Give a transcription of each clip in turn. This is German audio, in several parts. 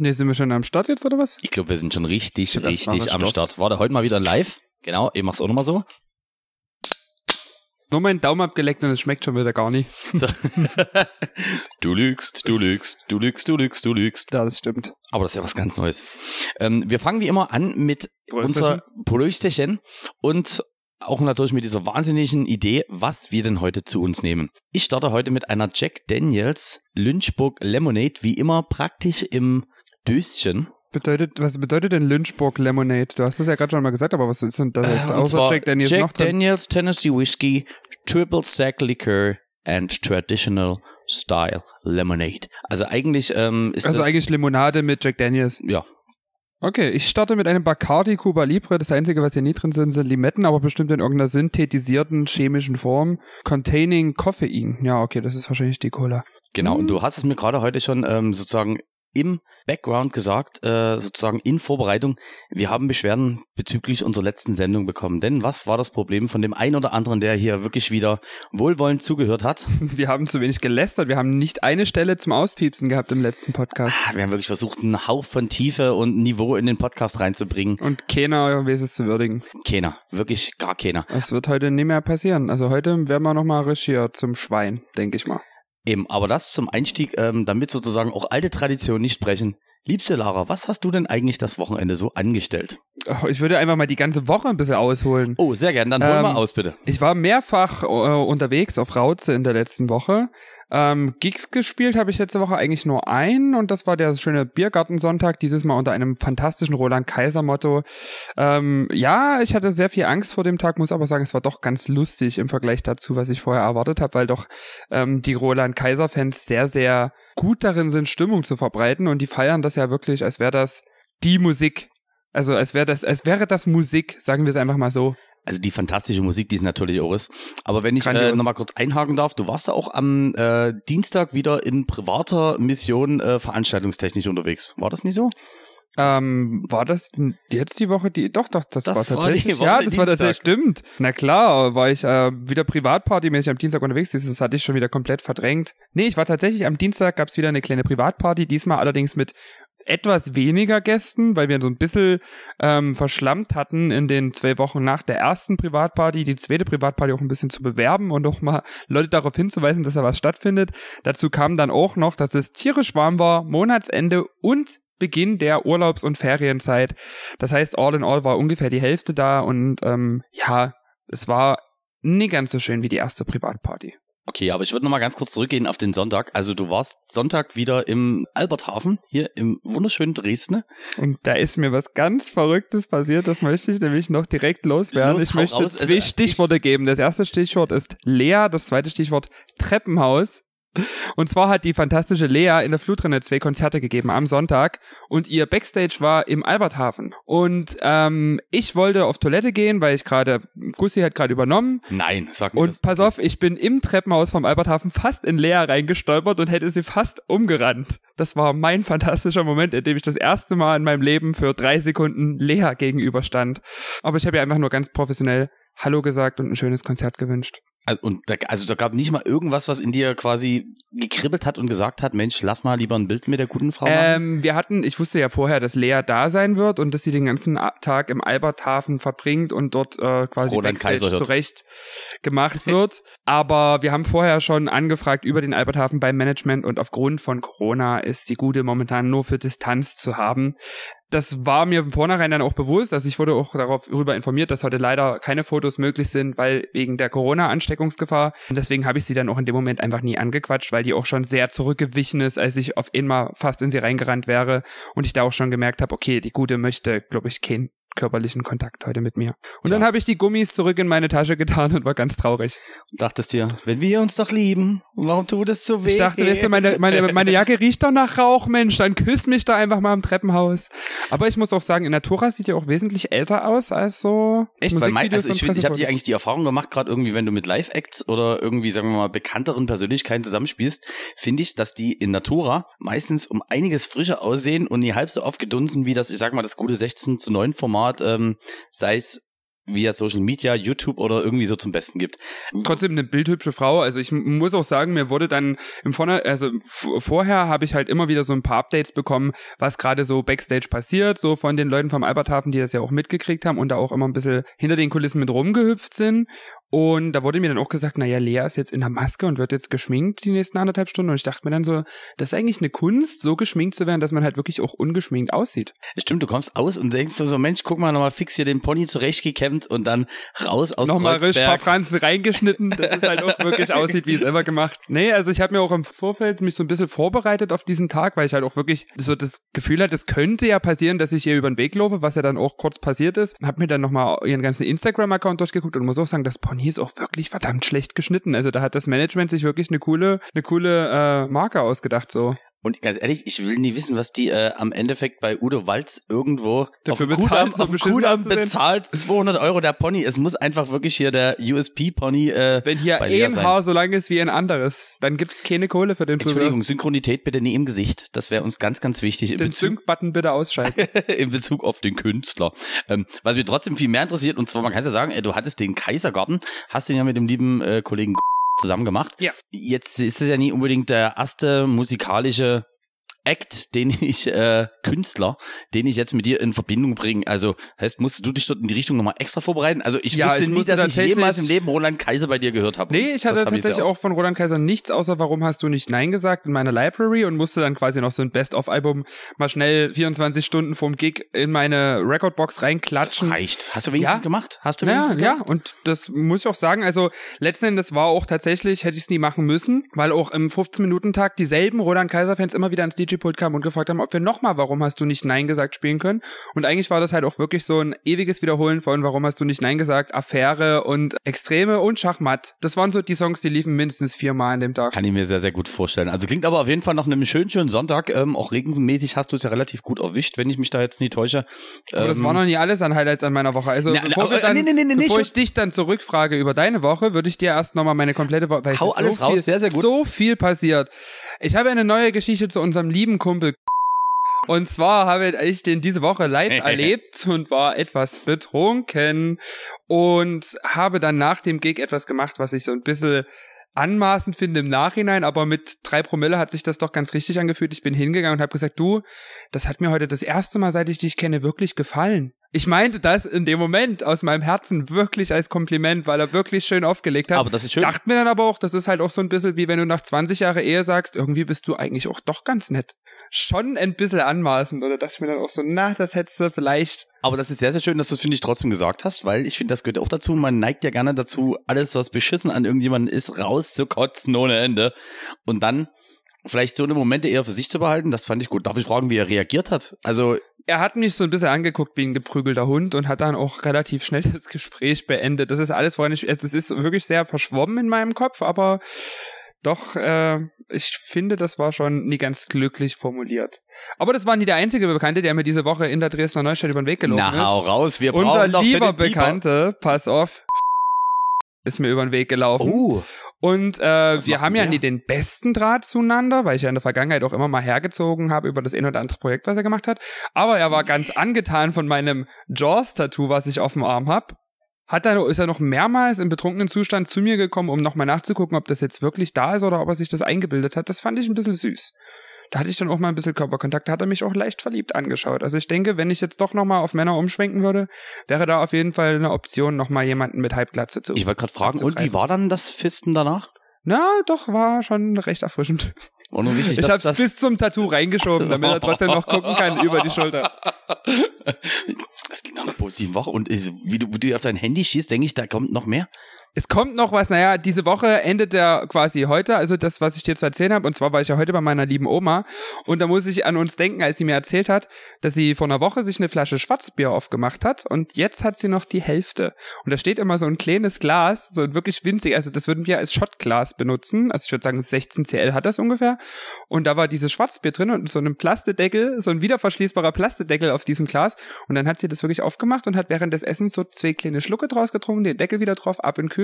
Ne, sind wir schon am Start jetzt oder was? Ich glaube, wir sind schon richtig, Das richtig am. Start. Warte, heute mal wieder live. Genau, ich mach's auch nochmal so. Nur meinen Daumen abgeleckt und es schmeckt schon wieder gar nicht. so. du lügst, du lügst, du lügst, du lügst, du lügst. Ja, das stimmt. Aber das ist ja was ganz Neues. Ähm, wir fangen wie immer an mit unserer Prösterchen und auch natürlich mit dieser wahnsinnigen Idee, was wir denn heute zu uns nehmen. Ich starte heute mit einer Jack Daniels Lynchburg Lemonade, wie immer praktisch im Döschen. Bedeutet, was bedeutet denn Lynchburg Lemonade? Du hast das ja gerade schon mal gesagt, aber was ist denn das jetzt Äh, außer zwar Jack Daniels Jack noch drin? Daniels Tennessee Whiskey, Triple Sec Liquor and Traditional Style Lemonade. Also eigentlich ähm, ist Also das... eigentlich Limonade mit Jack Daniels. Ja, Okay, ich starte mit einem Bacardi Cuba Libre. Das einzige, was hier nie drin sind, sind Limetten, aber bestimmt in irgendeiner synthetisierten chemischen Form. Containing Koffein. Ja, okay, das ist wahrscheinlich die Cola. Genau, und du hast es mir gerade heute schon ähm, sozusagen im Background gesagt, äh, sozusagen in Vorbereitung, wir haben Beschwerden bezüglich unserer letzten Sendung bekommen. Denn was war das Problem von dem einen oder anderen, der hier wirklich wieder wohlwollend zugehört hat? Wir haben zu wenig gelästert. Wir haben nicht eine Stelle zum Auspiepsen gehabt im letzten Podcast. Ah, Wir haben wirklich versucht, einen Hauch von Tiefe und Niveau in den Podcast reinzubringen. Und keiner weiß es zu würdigen. Keiner, wirklich gar keiner. Das wird heute nicht mehr passieren. Also heute werden wir nochmal regiert zum Schwein, denke ich mal. Eben, aber das zum Einstieg, ähm, damit sozusagen auch alte Traditionen nicht brechen. Liebste Lara, was hast du denn eigentlich das Wochenende so angestellt? Oh, Ich würde einfach mal die ganze Woche ein bisschen ausholen. Oh, sehr gern, dann hol Ähm, mal aus, bitte. Ich war mehrfach äh, unterwegs auf Rauze in der letzten Woche. Ähm, Gigs gespielt habe ich letzte Woche eigentlich nur einen und das war der schöne Biergartensonntag, dieses Mal unter einem fantastischen Roland Kaiser Motto. Ähm, ja, ich hatte sehr viel Angst vor dem Tag, muss aber sagen, es war doch ganz lustig im Vergleich dazu, was ich vorher erwartet habe, weil doch ähm, die Roland Kaiser Fans sehr, sehr gut darin sind, Stimmung zu verbreiten und die feiern das ja wirklich, als wäre das die Musik. Also als wäre das, als wäre das Musik, sagen wir es einfach mal so. Also die fantastische Musik, die es natürlich auch ist. Aber wenn ich äh, nochmal kurz einhaken darf, du warst ja auch am äh, Dienstag wieder in privater Mission äh, veranstaltungstechnisch unterwegs. War das nicht so? Ähm, war das jetzt die Woche? Die, doch, doch, das, Das war war tatsächlich. Woche ja, das war Dienstag. tatsächlich stimmt. Na klar, war ich äh, wieder privatpartymäßig am Dienstag unterwegs. Das hatte ich schon wieder komplett verdrängt. Nee, ich war tatsächlich am Dienstag, gab's wieder eine kleine Privatparty, diesmal allerdings mit etwas weniger Gästen, weil wir so ein bisschen ähm, verschlammt hatten in den zwei Wochen nach der ersten Privatparty, die zweite Privatparty auch ein bisschen zu bewerben und auch mal Leute darauf hinzuweisen, dass da was stattfindet. Dazu kam dann auch noch, dass es tierisch warm war, Monatsende und Beginn der Urlaubs- und Ferienzeit. Das heißt, all in all war ungefähr die Hälfte da und ähm, ja, es war nie ganz so schön wie die erste Privatparty. Okay, aber ich würde nochmal ganz kurz zurückgehen auf den Sonntag. Also du warst Sonntag wieder im Alberthafen, hier im wunderschönen Dresden. Und da ist mir was ganz Verrücktes passiert, das möchte ich nämlich noch direkt loswerden. Los, ich möchte raus. zwei Also, Stichworte geben. Das erste Stichwort ist Lea, das zweite Stichwort Treppenhaus. Und zwar hat die fantastische Lea in der Flutrinne zwei Konzerte gegeben am Sonntag und ihr Backstage war im Alberthafen. Und ähm, ich wollte auf Toilette gehen, weil ich gerade, Gussi hat gerade übernommen Nein, sag mir und das. pass auf, ich bin im Treppenhaus vom Alberthafen fast in Lea reingestolpert und hätte sie fast umgerannt. Das war mein fantastischer Moment, in dem ich das erste Mal in meinem Leben für drei Sekunden Lea gegenüberstand. Aber ich habe ihr einfach nur ganz professionell Hallo gesagt und ein schönes Konzert gewünscht. Also, und da, also da gab nicht mal irgendwas, was in dir quasi gekribbelt hat und gesagt hat, Mensch, lass mal lieber ein Bild mit der guten Frau machen. Ähm, wir hatten, ich wusste ja vorher, dass Lea da sein wird und dass sie den ganzen Tag im Alberthafen verbringt und dort äh, quasi Roland Backstage zurecht gemacht wird. Aber wir haben vorher schon angefragt über den Alberthafen beim Management und aufgrund von Corona ist die Gute momentan nur für Distanz zu haben. Das war mir im Vornherein dann auch bewusst, also ich wurde auch darüber informiert, dass heute leider keine Fotos möglich sind, weil wegen der Corona-Ansteckungsgefahr. Und deswegen habe ich sie dann auch in dem Moment einfach nie angequatscht, weil die auch schon sehr zurückgewichen ist, als ich auf einmal fast in sie reingerannt wäre und ich da auch schon gemerkt habe, okay, die Gute möchte, glaube ich, keinen körperlichen Kontakt heute mit mir. Und Tja. dann habe ich die Gummis zurück in meine Tasche getan und war ganz traurig. Dachtest dir, wenn wir uns doch lieben, warum tut es so weh? Ich dachte, weißt du, meine, meine, meine Jacke riecht doch nach Rauch, Mensch, dann küss mich da einfach mal im Treppenhaus. Aber ich muss auch sagen, in Natura sieht ja auch wesentlich älter aus als so Echt? Weil mein, also ich, und find, ich habe die Pressefotos. eigentlich die Erfahrung gemacht, gerade irgendwie, wenn du mit Live-Acts oder irgendwie, sagen wir mal, bekannteren Persönlichkeiten zusammenspielst, finde ich, dass die in Natura meistens um einiges frischer aussehen und nie halb so aufgedunsen wie das, ich sag mal, das gute 16 zu 9 Format, ähm, sei es via Social Media, YouTube oder irgendwie so zum Besten gibt. Trotzdem eine bildhübsche Frau. Also ich muss auch sagen, mir wurde dann im Vorne, also vorher habe ich halt immer wieder so ein paar Updates bekommen, was gerade so Backstage passiert, so von den Leuten vom Alberthafen, die das ja auch mitgekriegt haben und da auch immer ein bisschen hinter den Kulissen mit rumgehüpft sind. Und da wurde mir dann auch gesagt, naja, Lea ist jetzt in der Maske und wird jetzt geschminkt die nächsten anderthalb Stunden. Und ich dachte mir dann so, das ist eigentlich eine Kunst, so geschminkt zu werden, dass man halt wirklich auch ungeschminkt aussieht. Stimmt, du kommst aus und denkst so, Mensch, guck mal nochmal fix hier den Pony zurechtgekämmt und dann raus aus Nochmal risch paar Franzen reingeschnitten, dass es halt auch wirklich aussieht, wie es immer gemacht. Nee, also ich habe mir auch im Vorfeld mich so ein bisschen vorbereitet auf diesen Tag, weil ich halt auch wirklich so das Gefühl hatte, es könnte ja passieren, dass ich ihr über den Weg laufe, was ja dann auch kurz passiert ist. Hab mir dann nochmal ihren ganzen Instagram-Account durchgeguckt und muss auch sagen, das Pony Pony ist auch wirklich verdammt schlecht geschnitten. Also da hat das Management sich wirklich eine coole, eine coole äh, Marke ausgedacht so. Und ganz ehrlich, ich will nie wissen, was die äh, am Endeffekt bei Udo Walz irgendwo Dafür auf bezahlt, Kudamm, auf Kudamm bezahlt 200 Euro der Pony. Es muss einfach wirklich hier der USP-Pony äh, Wenn hier ein. Haar so lang ist wie ein anderes, dann gibt's keine Kohle für den Friseur. Entschuldigung, Synchronität bitte nie im Gesicht. Das wäre uns ganz, ganz wichtig. Den Sync-Button bitte ausschalten. in Bezug auf den Künstler. Ähm, was mir trotzdem viel mehr interessiert, und zwar, man kann ja sagen, ey, du hattest den Kaisergarten, hast den ja mit dem lieben äh, Kollegen zusammen gemacht. Ja. Jetzt ist es ja nie unbedingt der erste musikalische Act, den ich, äh, Künstler, den ich jetzt mit dir in Verbindung bringe. Also heißt, musst du dich dort in die Richtung nochmal extra vorbereiten? Also ich ja, wusste ich nie, dass ich jemals im Leben Roland Kaiser bei dir gehört habe. Nee, ich hatte tatsächlich auch von Roland Kaiser nichts, außer warum hast du nicht Nein gesagt in meiner Library und musste dann quasi noch so ein Best-of-Album mal schnell 24 Stunden vorm Gig in meine Recordbox reinklatschen. Das reicht. Hast du wenigstens ja. gemacht? Hast du wenigstens ja, gemacht? Ja, und das muss ich auch sagen, also letzten Endes war auch tatsächlich, hätte ich es nie machen müssen, weil auch im 15-Minuten-Tag dieselben Roland Kaiser-Fans immer wieder ans DJ-Pult kamen und gefragt haben, ob wir nochmal Warum hast du nicht Nein gesagt spielen können. Und eigentlich war das halt auch wirklich so ein ewiges Wiederholen von Warum hast du nicht Nein gesagt, Affäre und Extreme und Schachmatt. Das waren so die Songs, die liefen mindestens viermal an dem Tag. Kann ich mir sehr, sehr gut vorstellen. Also klingt aber auf jeden Fall nach einem schönen, schönen Sonntag. Ähm, auch regenmäßig hast du es ja relativ gut erwischt, wenn ich mich da jetzt nie täusche. Aber das war ähm, noch nie alles an Highlights an meiner Woche. Also na, bevor, na, dann, nee, nee, nee, bevor ich dich dann zurückfrage über deine Woche, würde ich dir erst nochmal meine komplette Woche, Hau alles so raus, viel, sehr, sehr gut. so viel passiert. Ich habe eine neue Geschichte zu unserem lieben Kumpel und zwar habe ich den diese Woche live erlebt und war etwas betrunken und habe dann nach dem Gig etwas gemacht, was ich so ein bisschen anmaßend finde im Nachhinein, aber mit drei Promille hat sich das doch ganz richtig angefühlt. Ich bin hingegangen und habe gesagt, du, das hat mir heute das erste Mal, seit ich dich kenne, wirklich gefallen. Ich meinte das in dem Moment aus meinem Herzen wirklich als Kompliment, weil er wirklich schön aufgelegt hat. Aber das ist schön. Dachte mir dann aber auch, das ist halt auch so ein bisschen wie wenn du nach 20 Jahre Ehe sagst, irgendwie bist du eigentlich auch doch ganz nett. Schon ein bisschen anmaßend. Oder dachte ich mir dann auch so, na, das hättest du vielleicht. Aber das ist sehr, sehr schön, dass du es, finde ich, trotzdem gesagt hast, weil ich finde, das gehört auch dazu. Man neigt ja gerne dazu, alles, was beschissen an irgendjemanden ist, rauszukotzen ohne Ende. Und dann vielleicht so eine Momente eher für sich zu behalten, das fand ich gut. Darf ich fragen, wie er reagiert hat? Also er hat mich so ein bisschen angeguckt wie ein geprügelter Hund und hat dann auch relativ schnell das Gespräch beendet. Das ist alles, woran ich, es ist wirklich sehr verschwommen in meinem Kopf, aber doch, äh, ich finde, das war schon nie ganz glücklich formuliert. Aber das war nie der einzige Bekannte, der mir diese Woche in der Dresdner Neustadt über den Weg gelaufen Na, ist. Na, hau raus, wir Unser brauchen noch lieber Bekannte, pass auf, ist mir über den Weg gelaufen. Uh. Und äh, wir haben ja nie den besten Draht zueinander, weil ich ja in der Vergangenheit auch immer mal hergezogen habe über das ein oder andere Projekt, was er gemacht hat. Aber er war ganz angetan von meinem Jaws-Tattoo, was ich auf dem Arm hab. Hat er, ist er noch mehrmals im betrunkenen Zustand zu mir gekommen, um nochmal nachzugucken, ob das jetzt wirklich da ist oder ob er sich das eingebildet hat. Das fand ich ein bisschen süß da hatte ich dann auch mal ein bisschen Körperkontakt, da hat er mich auch leicht verliebt angeschaut. Also ich denke, wenn ich jetzt doch nochmal auf Männer umschwenken würde, wäre da auf jeden Fall eine Option, nochmal jemanden mit Halbglatze zu Ich wollte gerade fragen, und wie war dann das Fisten danach? Na, doch, war schon recht erfrischend. Und nur wichtig, ich hab's das bis zum Tattoo reingeschoben, damit er trotzdem noch gucken kann über die Schulter. Es ging nach einer positiven Woche und wie du, wie du auf dein Handy schießt, denke ich, da kommt noch mehr. Es kommt noch was, naja, diese Woche endet ja quasi heute, also das, was ich dir zu erzählen habe. Und zwar war ich ja heute bei meiner lieben Oma und da muss ich an uns denken, als sie mir erzählt hat, dass sie vor einer Woche sich eine Flasche Schwarzbier aufgemacht hat und jetzt hat sie noch die Hälfte. Und da steht immer so ein kleines Glas, so ein wirklich winzig, also das würden wir als Schottglas benutzen. Also ich würde sagen, 16 CL hat das ungefähr. Und da war dieses Schwarzbier drin und so ein Plastedeckel, so ein wiederverschließbarer Plastedeckel auf diesem Glas. Und dann hat sie das wirklich aufgemacht und hat während des Essens so zwei kleine Schlucke draus getrunken, den Deckel wieder drauf, ab in den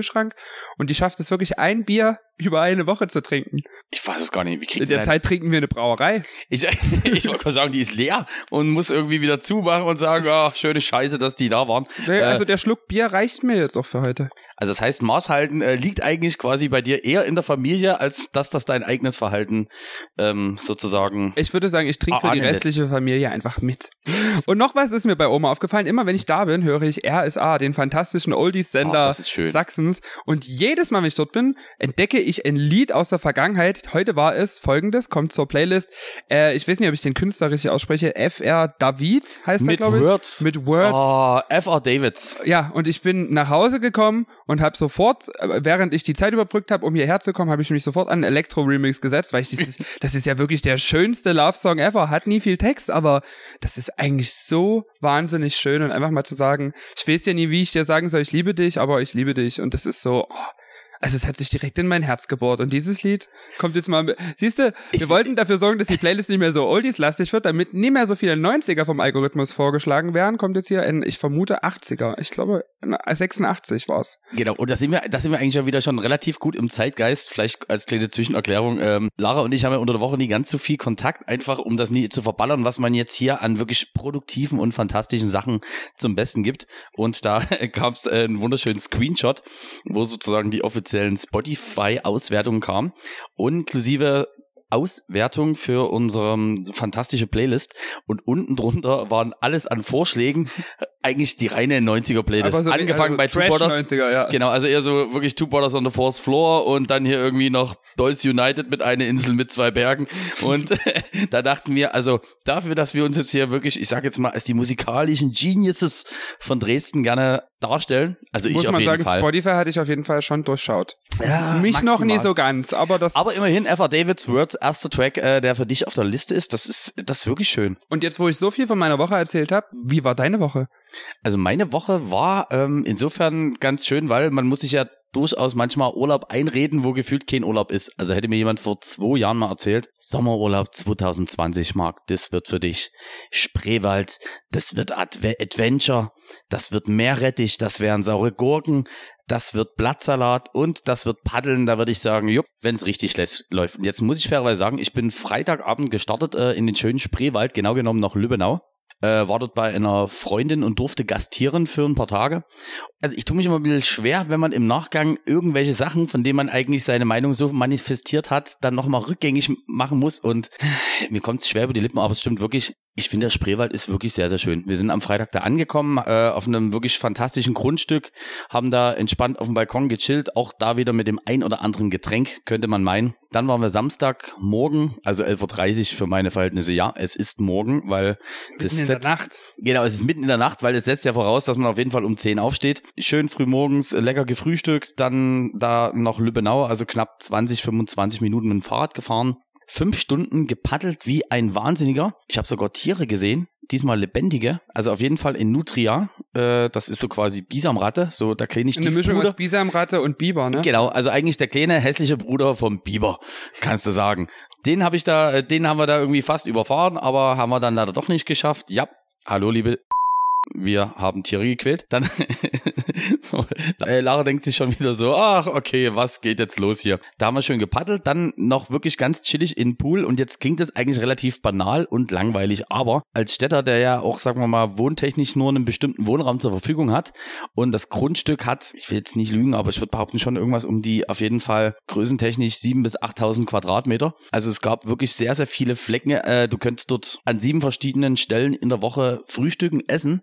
und die schafft es wirklich ein Bier über eine Woche zu trinken. Ich weiß es gar nicht. Wie kriegt In der Zeit trinken wir eine Brauerei. Ich, ich wollte sagen, die ist leer und muss irgendwie wieder zumachen und sagen, ach, schöne Scheiße, dass die da waren. Nee, also der Schluck Bier reicht mir jetzt auch für heute. Also das heißt, Maßhalten äh, liegt eigentlich quasi bei dir eher in der Familie, als dass das dein eigenes Verhalten ähm, sozusagen. Ich würde sagen, ich trinke für die restliche lässt. Familie einfach mit. Und noch was ist mir bei Oma aufgefallen. Immer wenn ich da bin, höre ich RSA, den fantastischen Oldies-Sender Sachsens. Und jedes Mal, wenn ich dort bin, entdecke ich ein Lied aus der Vergangenheit. Heute war es folgendes, kommt zur Playlist. Äh, ich weiß nicht, ob ich den Künstler richtig ausspreche. FR David heißt er, glaube ich. Words. Mit Words. Oh, FR Davids. Ja, und ich bin nach Hause gekommen und habe sofort, äh, während ich die Zeit überbrückt habe, um hierher zu kommen, habe ich mich sofort an Elektro-Remix gesetzt, weil ich dieses, das ist ja wirklich der schönste Love-Song ever, hat nie viel Text, aber das ist eigentlich so wahnsinnig schön und einfach mal zu sagen, ich weiß ja nie, wie ich dir sagen soll, ich liebe dich, aber ich liebe dich und das ist so, oh, also es hat sich direkt in mein Herz gebohrt. Und dieses Lied kommt jetzt mal. Siehst du, wir wollten dafür sorgen, dass die Playlist nicht mehr so oldies-lastig wird, damit nie mehr so viele 90er vom Algorithmus vorgeschlagen werden. Kommt jetzt hier in, ich vermute, 80er. Ich glaube, 86 war's. Genau, und da sind wir, da sind wir eigentlich ja wieder schon relativ gut im Zeitgeist. Vielleicht als kleine Zwischenerklärung. Ähm, Lara und ich haben ja unter der Woche nie ganz so viel Kontakt, einfach um das nie zu verballern, was man jetzt hier an wirklich produktiven und fantastischen Sachen zum Besten gibt. Und da gab's äh, einen wunderschönen Screenshot, wo sozusagen die offizielle offiziellen Spotify-Auswertung kam, inklusive Auswertung für unsere fantastische Playlist. Und unten drunter waren alles an Vorschlägen eigentlich die reine 90er Playlist. So Angefangen also bei Two Brothers. 90er, ja. Genau, also eher so wirklich Two Brothers on the Fourth Floor und dann hier irgendwie noch Dolls United mit einer Insel mit zwei Bergen. Und da dachten wir, also dafür, dass wir uns jetzt hier wirklich, ich sag jetzt mal, als die musikalischen Geniuses von Dresden gerne darstellen. Also Muss ich auf jeden sagen, Fall. Spotify hatte ich auf jeden Fall schon durchschaut. Ja, Mich maximal. noch nie so ganz, aber das. Aber immerhin, F.R. Davids Words, erster Track, äh, der für dich auf der Liste ist, das ist, das ist wirklich schön. Und jetzt, wo ich so viel von meiner Woche erzählt habe, wie war deine Woche? Also meine Woche war ähm, insofern ganz schön, weil man muss sich ja durchaus manchmal Urlaub einreden, wo gefühlt kein Urlaub ist. Also hätte mir jemand vor zwei Jahren mal erzählt, Sommerurlaub 2020, Marc, das wird für dich Spreewald, das wird Adve Adventure, das wird Meerrettich, das wären saure Gurken, das wird Blattsalat und das wird Paddeln. Da würde ich sagen, jupp, wenn es richtig läuft. Und jetzt muss ich fairerweise sagen, ich bin Freitagabend gestartet äh, in den schönen Spreewald, genau genommen nach Lübbenau äh, war dort bei einer Freundin und durfte gastieren für ein paar Tage. Also ich tue mich immer ein bisschen schwer, wenn man im Nachgang irgendwelche Sachen, von denen man eigentlich seine Meinung so manifestiert hat, dann nochmal rückgängig machen muss. Und mir kommt es schwer über die Lippen, aber es stimmt wirklich, ich finde, der Spreewald ist wirklich sehr, sehr schön. Wir sind am Freitag da angekommen, äh, auf einem wirklich fantastischen Grundstück, haben da entspannt auf dem Balkon gechillt, auch da wieder mit dem ein oder anderen Getränk, könnte man meinen. Dann waren wir Samstagmorgen, also 11.30 Uhr für meine Verhältnisse. Ja, es ist morgen, weil mitten das in setzt, der Nacht. Genau, es ist mitten in der Nacht, weil es setzt ja voraus, dass man auf jeden Fall um 10 aufsteht. Schön früh morgens, lecker gefrühstückt, dann da noch Lübbenau, also knapp 20, 25 Minuten mit dem Fahrrad gefahren fünf Stunden gepaddelt wie ein Wahnsinniger. Ich habe sogar Tiere gesehen, diesmal lebendige. Also auf jeden Fall in Nutria. Äh, das ist so quasi Bisamratte, so der kleine Stiefbruder. Eine Mischung aus Bisamratte und Biber, ne? Genau, also eigentlich der kleine hässliche Bruder vom Biber, kannst du sagen. Den habe ich da, äh, den haben wir da irgendwie fast überfahren, aber haben wir dann leider doch nicht geschafft. Ja, hallo liebe wir haben Tiere gequält. Dann äh, Lara denkt sich schon wieder so, ach, okay, was geht jetzt los hier? Da haben wir schön gepaddelt, dann noch wirklich ganz chillig in den Pool und jetzt klingt es eigentlich relativ banal und langweilig, aber als Städter, der ja auch, sagen wir mal, wohntechnisch nur einen bestimmten Wohnraum zur Verfügung hat und das Grundstück hat, ich will jetzt nicht lügen, aber ich würde behaupten schon irgendwas um die auf jeden Fall größentechnisch 7.000 bis 8.000 Quadratmeter. Also es gab wirklich sehr, sehr viele Flecken. Äh, du könntest dort an sieben verschiedenen Stellen in der Woche frühstücken, essen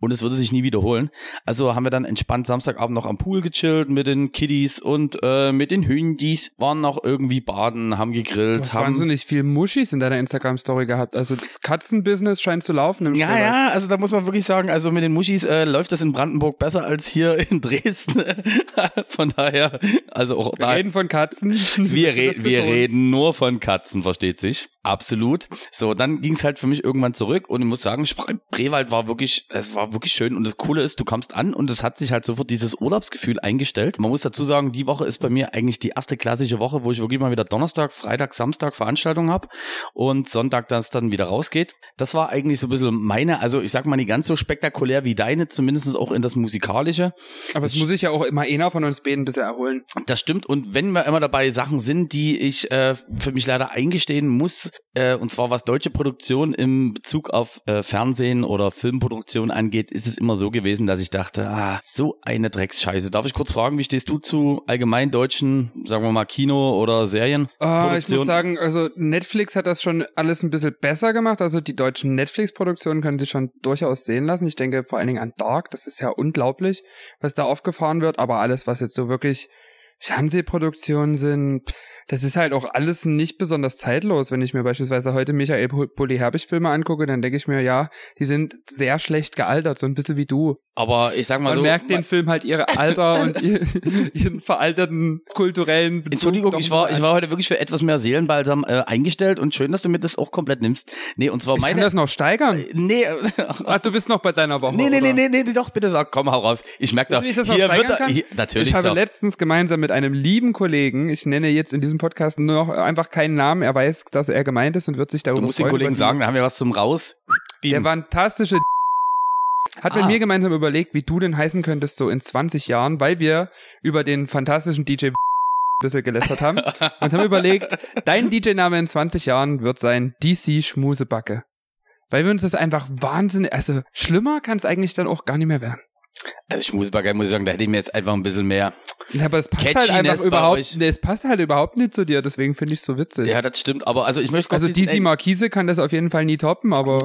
und es würde sich nie wiederholen. Also haben wir dann entspannt Samstagabend noch am Pool gechillt mit den Kiddies und äh, mit den Hündis, waren noch irgendwie baden, haben gegrillt. Du hast haben wahnsinnig viel Muschis in deiner Instagram-Story gehabt. Also das Katzenbusiness scheint zu laufen im Ja, ja, also da muss man wirklich sagen, also mit den Muschis äh, läuft das in Brandenburg besser als hier in Dresden. von daher, also auch wir da. Wir reden von Katzen. wir, re wir reden nur von Katzen, versteht sich. Absolut. So, dann ging es halt für mich irgendwann zurück und ich muss sagen, Spreewald war wirklich, es war war wirklich schön. Und das Coole ist, du kommst an und es hat sich halt sofort dieses Urlaubsgefühl eingestellt. Man muss dazu sagen, die Woche ist bei mir eigentlich die erste klassische Woche, wo ich wirklich mal wieder Donnerstag, Freitag, Samstag Veranstaltungen habe und Sonntag das dann wieder rausgeht. Das war eigentlich so ein bisschen meine, also ich sag mal nicht ganz so spektakulär wie deine, zumindest auch in das Musikalische. Aber es muss sich ja auch immer einer von uns beiden ein bisschen erholen. Das stimmt. Und wenn wir immer dabei Sachen sind, die ich äh, für mich leider eingestehen muss, äh, und zwar was deutsche Produktion im Bezug auf äh, Fernsehen oder Filmproduktion angeht, ist es immer so gewesen, dass ich dachte, ah, so eine Drecksscheiße. Darf ich kurz fragen, wie stehst du zu allgemein deutschen, sagen wir mal, Kino oder Serien? Ah, ich muss sagen, also Netflix hat das schon alles ein bisschen besser gemacht. Also die deutschen Netflix-Produktionen können sich schon durchaus sehen lassen. Ich denke vor allen Dingen an Dark, das ist ja unglaublich, was da aufgefahren wird. Aber alles, was jetzt so wirklich Fernsehproduktionen sind, das ist halt auch alles nicht besonders zeitlos. Wenn ich mir beispielsweise heute Michael Bulli-Herbig Filme angucke, dann denke ich mir, ja, die sind sehr schlecht gealtert, so ein bisschen wie du. Aber ich sag mal Man so. Man merkt den Film halt ihre Alter und ihren veralterten kulturellen Bezug. Entschuldigung, ich war, ich war heute wirklich für etwas mehr Seelenbalsam äh, eingestellt und schön, dass du mir das auch komplett nimmst. Nee, und zwar ich meine. Kann das noch steigern? Äh, nee. Ach, du bist noch bei deiner Woche. Nee, nee, oder? nee, nee, nee, doch, bitte sag, komm, hau raus. Ich merke doch, Wie ich das hier noch wird steigern kann? hier, natürlich Ich habe doch. letztens gemeinsam mit einem lieben Kollegen, ich nenne jetzt in diesem Podcast nur noch einfach keinen Namen, er weiß, dass er gemeint ist und wird sich darüber Du musst den freuen, Kollegen über die- sagen, da haben wir was zum Raus. Der fantastische hat mit Ah. mir gemeinsam überlegt, wie du denn heißen könntest so in 20 Jahren, weil wir über den fantastischen DJ ein bisschen gelästert haben und haben überlegt, dein DJ-Name in 20 Jahren wird sein DC Schmusebacke. Weil wir uns das einfach wahnsinnig, also schlimmer kann es eigentlich dann auch gar nicht mehr werden. Also ich muss bei muss ich sagen, da hätte ich mir jetzt einfach ein bisschen mehr. Ja, aber es passt halt einfach überhaupt, nee, es passt halt überhaupt nicht zu dir, deswegen finde ich es so witzig. Ja, das stimmt, aber also ich möchte kurz also diesen- DC Markise kann das auf jeden Fall nie toppen, aber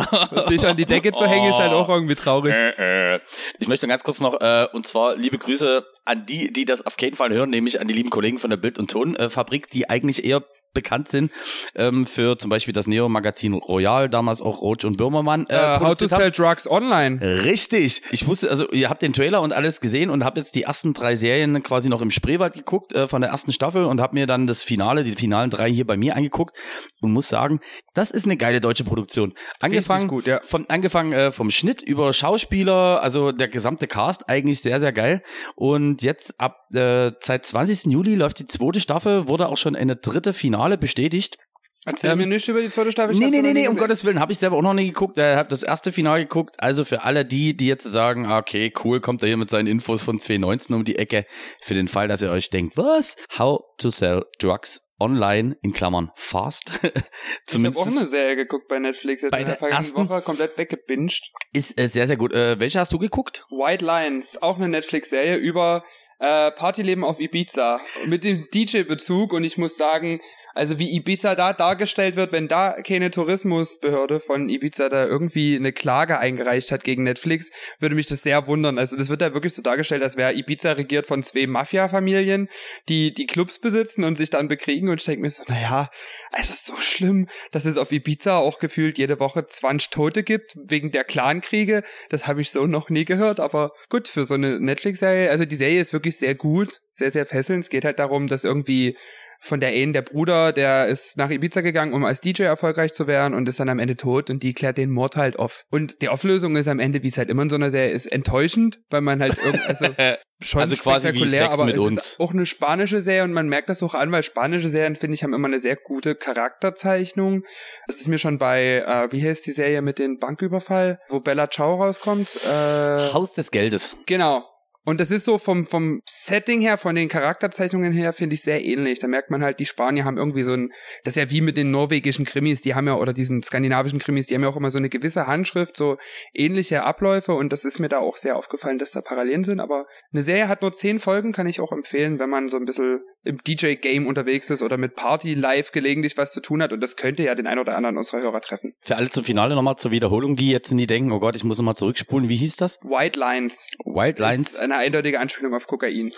dich an die Decke zu hängen ist halt auch irgendwie traurig. Äh, äh. Ich möchte ganz kurz noch, äh, und zwar liebe Grüße an die, die das auf keinen Fall hören, nämlich an die lieben Kollegen von der Bild- und Tonfabrik, die eigentlich eher bekannt sind ähm, für zum Beispiel das Neo-Magazin Royal, damals auch Roach und Böhmermann. Äh, Äh, how to produziert haben. sell drugs online. Richtig. Ich wusste, also ihr habt den Trailer und alles gesehen und habt jetzt die ersten drei Serien quasi noch im Spreewald geguckt äh, von der ersten Staffel und hab mir dann das Finale, die finalen drei hier bei mir angeguckt und muss sagen, das ist eine geile deutsche Produktion. Angefangen gut, ja. von angefangen äh, vom Schnitt über Schauspieler, also der gesamte Cast eigentlich sehr sehr geil und jetzt ab äh, seit 20. Juli läuft die zweite Staffel, wurde auch schon eine dritte Finale bestätigt. Erzähl Ähm, mir nicht über die zweite Staffel. Nee, nee, nee, nee, um. Gottes Willen, habe ich selber auch noch nie geguckt. Ich habe das erste Finale geguckt. Also für alle die, die jetzt sagen, ah, okay, cool, kommt er hier mit seinen Infos von 2019 um die Ecke. Für den Fall, dass ihr euch denkt, was? How to sell drugs online, in Klammern fast. Ich habe Zumindest auch eine Serie geguckt bei Netflix jetzt Bei in der der vergangenen ersten? Woche komplett weggebinged. ist äh, sehr, sehr gut. Äh, welche hast du geguckt? White Lines, auch eine Netflix-Serie über äh, Partyleben auf Ibiza mit dem DJ-Bezug und ich muss sagen, also wie Ibiza da dargestellt wird, wenn da keine Tourismusbehörde von Ibiza da irgendwie eine Klage eingereicht hat gegen Netflix, würde mich das sehr wundern. Also das wird da wirklich so dargestellt, als wäre Ibiza regiert von zwei Mafia-Familien, die die Clubs besitzen und sich dann bekriegen und ich denke mir so, naja, also so schlimm, dass es auf Ibiza auch gefühlt jede Woche 20 Tote gibt wegen der Clankriege. Das habe ich so noch nie gehört, aber gut, für so eine Netflix-Serie, also die Serie ist wirklich sehr gut, sehr, sehr fesselnd. Es geht halt darum, dass irgendwie von der einen der Bruder, der ist nach Ibiza gegangen, um als DJ erfolgreich zu werden und ist dann am Ende tot und die klärt den Mord halt auf. Und die Auflösung ist am Ende, wie es halt immer in so einer Serie ist, enttäuschend, weil man halt irgendwie, also schon Also spektakulär, aber mit es uns. ist auch eine spanische Serie und man merkt das auch an, weil spanische Serien, finde ich, haben immer eine sehr gute Charakterzeichnung. Das ist mir schon bei, äh, wie heißt die Serie mit dem Banküberfall, wo Bella Ciao rauskommt? Äh, Haus des Geldes. Genau. Und das ist so vom, vom Setting her, von den Charakterzeichnungen her, finde ich sehr ähnlich. Da merkt man halt, die Spanier haben irgendwie so ein, das ist ja wie mit den norwegischen Krimis, die haben ja, oder diesen skandinavischen Krimis, die haben ja auch immer so eine gewisse Handschrift, so ähnliche Abläufe und das ist mir da auch sehr aufgefallen, dass da Parallelen sind. Aber eine Serie hat nur zehn Folgen, kann ich auch empfehlen, wenn man so ein bisschen im DJ-Game unterwegs ist oder mit Party live gelegentlich was zu tun hat und das könnte ja den ein oder anderen unserer Hörer treffen. Für alle zum Finale nochmal zur Wiederholung, die jetzt nie denken, oh Gott, ich muss nochmal zurückspulen. Wie hieß das? White Lines. Wild Lines. Eine eindeutige Anspielung auf Kokain.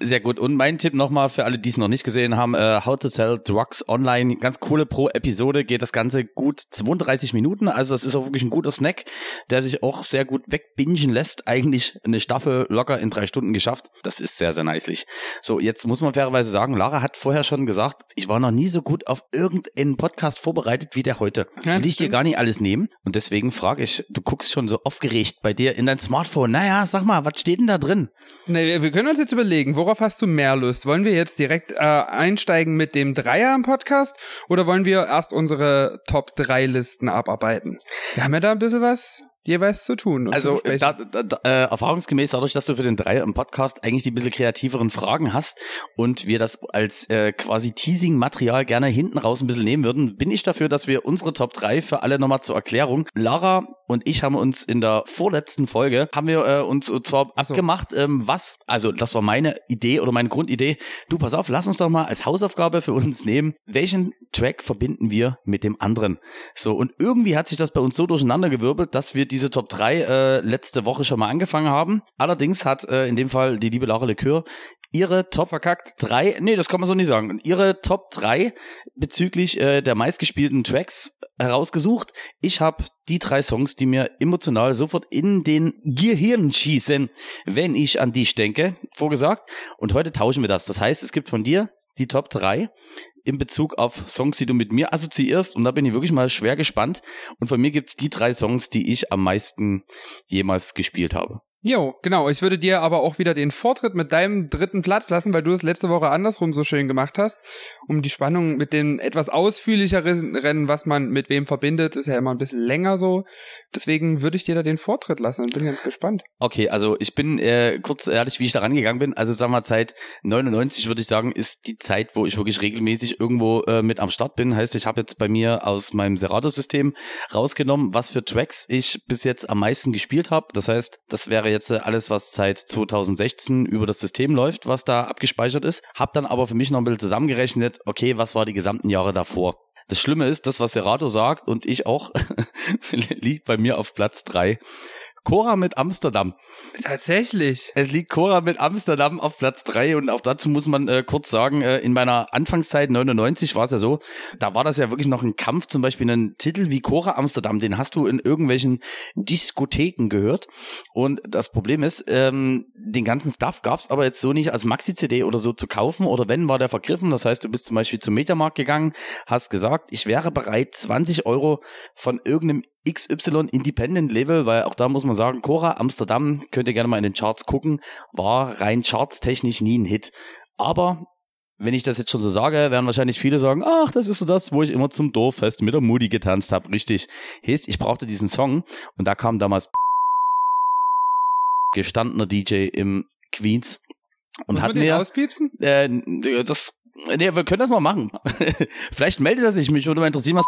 Sehr gut. Und mein Tipp nochmal für alle, die es noch nicht gesehen haben, äh, How to Sell Drugs Online. Ganz coole pro Episode geht das Ganze gut 32 Minuten. Also das ist auch wirklich ein guter Snack, der sich auch sehr gut wegbingen lässt. Eigentlich eine Staffel locker in drei Stunden geschafft. Das ist sehr, sehr nicely. So, jetzt muss man fairerweise sagen, Lara hat vorher schon gesagt, ich war noch nie so gut auf irgendeinen Podcast vorbereitet wie der heute. Das will ich dir gar nicht alles nehmen. Und deswegen frage ich, du guckst schon so aufgeregt bei dir in dein Smartphone. Naja, sag mal, was steht denn da drin? Nee, wir können uns jetzt überlegen, worauf hast du mehr Lust? Wollen wir jetzt direkt äh, einsteigen mit dem Dreier im Podcast oder wollen wir erst unsere Top 3 Listen abarbeiten? Wir haben ja da ein bisschen was jeweils zu tun. also zu da, da, da, äh, erfahrungsgemäß dadurch, dass du für den Dreier im Podcast eigentlich die bisschen kreativeren Fragen hast und wir das als äh, quasi Teasing-Material gerne hinten raus ein bisschen nehmen würden, bin ich dafür, dass wir unsere Top 3 für alle nochmal zur Erklärung. Lara und ich haben uns in der vorletzten Folge, haben wir äh, uns zwar so. abgemacht, ähm, was, also das war meine Idee oder meine Grundidee, du pass auf, lass uns doch mal als Hausaufgabe für uns nehmen, welchen Track verbinden wir mit dem anderen. So, und irgendwie hat sich das bei uns so durcheinandergewirbelt, dass wir die diese Top 3 äh, letzte Woche schon mal angefangen haben. Allerdings hat äh, in dem Fall die liebe Laura Likör ihre Top verkackt. drei, nee, das kann man so nicht sagen, ihre Top 3 bezüglich äh, der meistgespielten Tracks herausgesucht. Ich habe die drei Songs, die mir emotional sofort in den Gehirn schießen, wenn ich an dich denke, vorgesagt. Und heute tauschen wir das. Das heißt, es gibt von dir die Top 3 in Bezug auf Songs, die du mit mir assoziierst. Und da bin ich wirklich mal schwer gespannt. Und von mir gibt's die drei Songs, die ich am meisten jemals gespielt habe. Jo, genau. Ich würde dir aber auch wieder den Vortritt mit deinem dritten Platz lassen, weil du es letzte Woche andersrum so schön gemacht hast. Um die Spannung mit dem etwas ausführlicheren Rennen, was man mit wem verbindet, ist ja immer ein bisschen länger so. Deswegen würde ich dir da den Vortritt lassen. Bin ganz gespannt. Okay, also ich bin äh, kurz ehrlich, wie ich da rangegangen bin. Also sagen wir Zeit 99 würde ich sagen, ist die Zeit, wo ich wirklich regelmäßig irgendwo äh, mit am Start bin. Heißt, ich habe jetzt bei mir aus meinem Serato-System rausgenommen, was für Tracks ich bis jetzt am meisten gespielt habe. Das heißt, das wäre jetzt äh, alles, was seit 2016 über das System läuft, was da abgespeichert ist. Hab dann aber für mich noch ein bisschen zusammengerechnet, okay, was war die gesamten Jahre davor? Das Schlimme ist, das, was Serato sagt und ich auch, liegt bei mir auf Platz drei. Cora mit Amsterdam. Tatsächlich. Es liegt Cora mit Amsterdam auf Platz drei und auch dazu muss man äh, kurz sagen, äh, in meiner Anfangszeit 99 war es ja so, da war das ja wirklich noch ein Kampf, zum Beispiel einen Titel wie Cora Amsterdam, den hast du in irgendwelchen Diskotheken gehört und das Problem ist, ähm, den ganzen Stuff gab's aber jetzt so nicht als Maxi-CD oder so zu kaufen oder wenn, war der vergriffen, das heißt, du bist zum Beispiel zum Mediamarkt gegangen, hast gesagt, ich wäre bereit, 20 Euro von irgendeinem XY Independent Level, weil auch da muss man sagen, Cora Amsterdam, könnt ihr gerne mal in den Charts gucken, war rein chartstechnisch nie ein Hit. Aber wenn ich das jetzt schon so sage, werden wahrscheinlich viele sagen, ach, das ist so das, wo ich immer zum Dorffest mit der Moody getanzt habe. Richtig. Heißt, ich brauchte diesen Song und da kam damals gestandener DJ im Queens und Muss hat man mir auspiepsen? äh, das nee, wir können das mal machen. Vielleicht meldet er sich mich, würde mal interessieren, was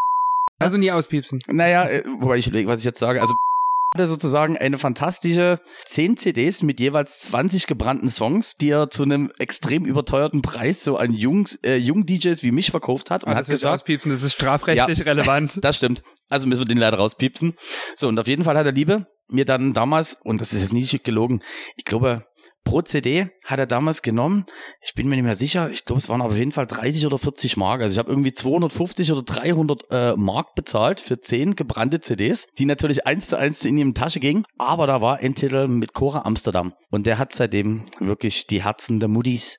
Also nie auspiepsen. naja, äh, wobei ich überlege, was ich jetzt sage. Also hatte sozusagen eine fantastische 10 CDs mit jeweils 20 gebrannten Songs, die er zu einem extrem überteuerten Preis so an Jungs, äh, jungen DJs wie mich verkauft hat und Ah, hat das gesagt, auspiepsen, das ist strafrechtlich relevant. das stimmt. Also müssen wir den leider rauspiepsen. So, und auf jeden Fall hat der Liebe mir dann damals, und das ist jetzt nicht gelogen, ich glaube, pro CD hat er damals genommen, ich bin mir nicht mehr sicher, ich glaube, es waren auf jeden Fall 30 oder 40 Mark. Also ich habe irgendwie 250 oder 300 äh, Mark bezahlt für 10 gebrannte CDs, die natürlich eins zu eins in die Tasche gingen. Aber da war ein Titel mit Cora Amsterdam. Und der hat seitdem wirklich die Herzen der Muddis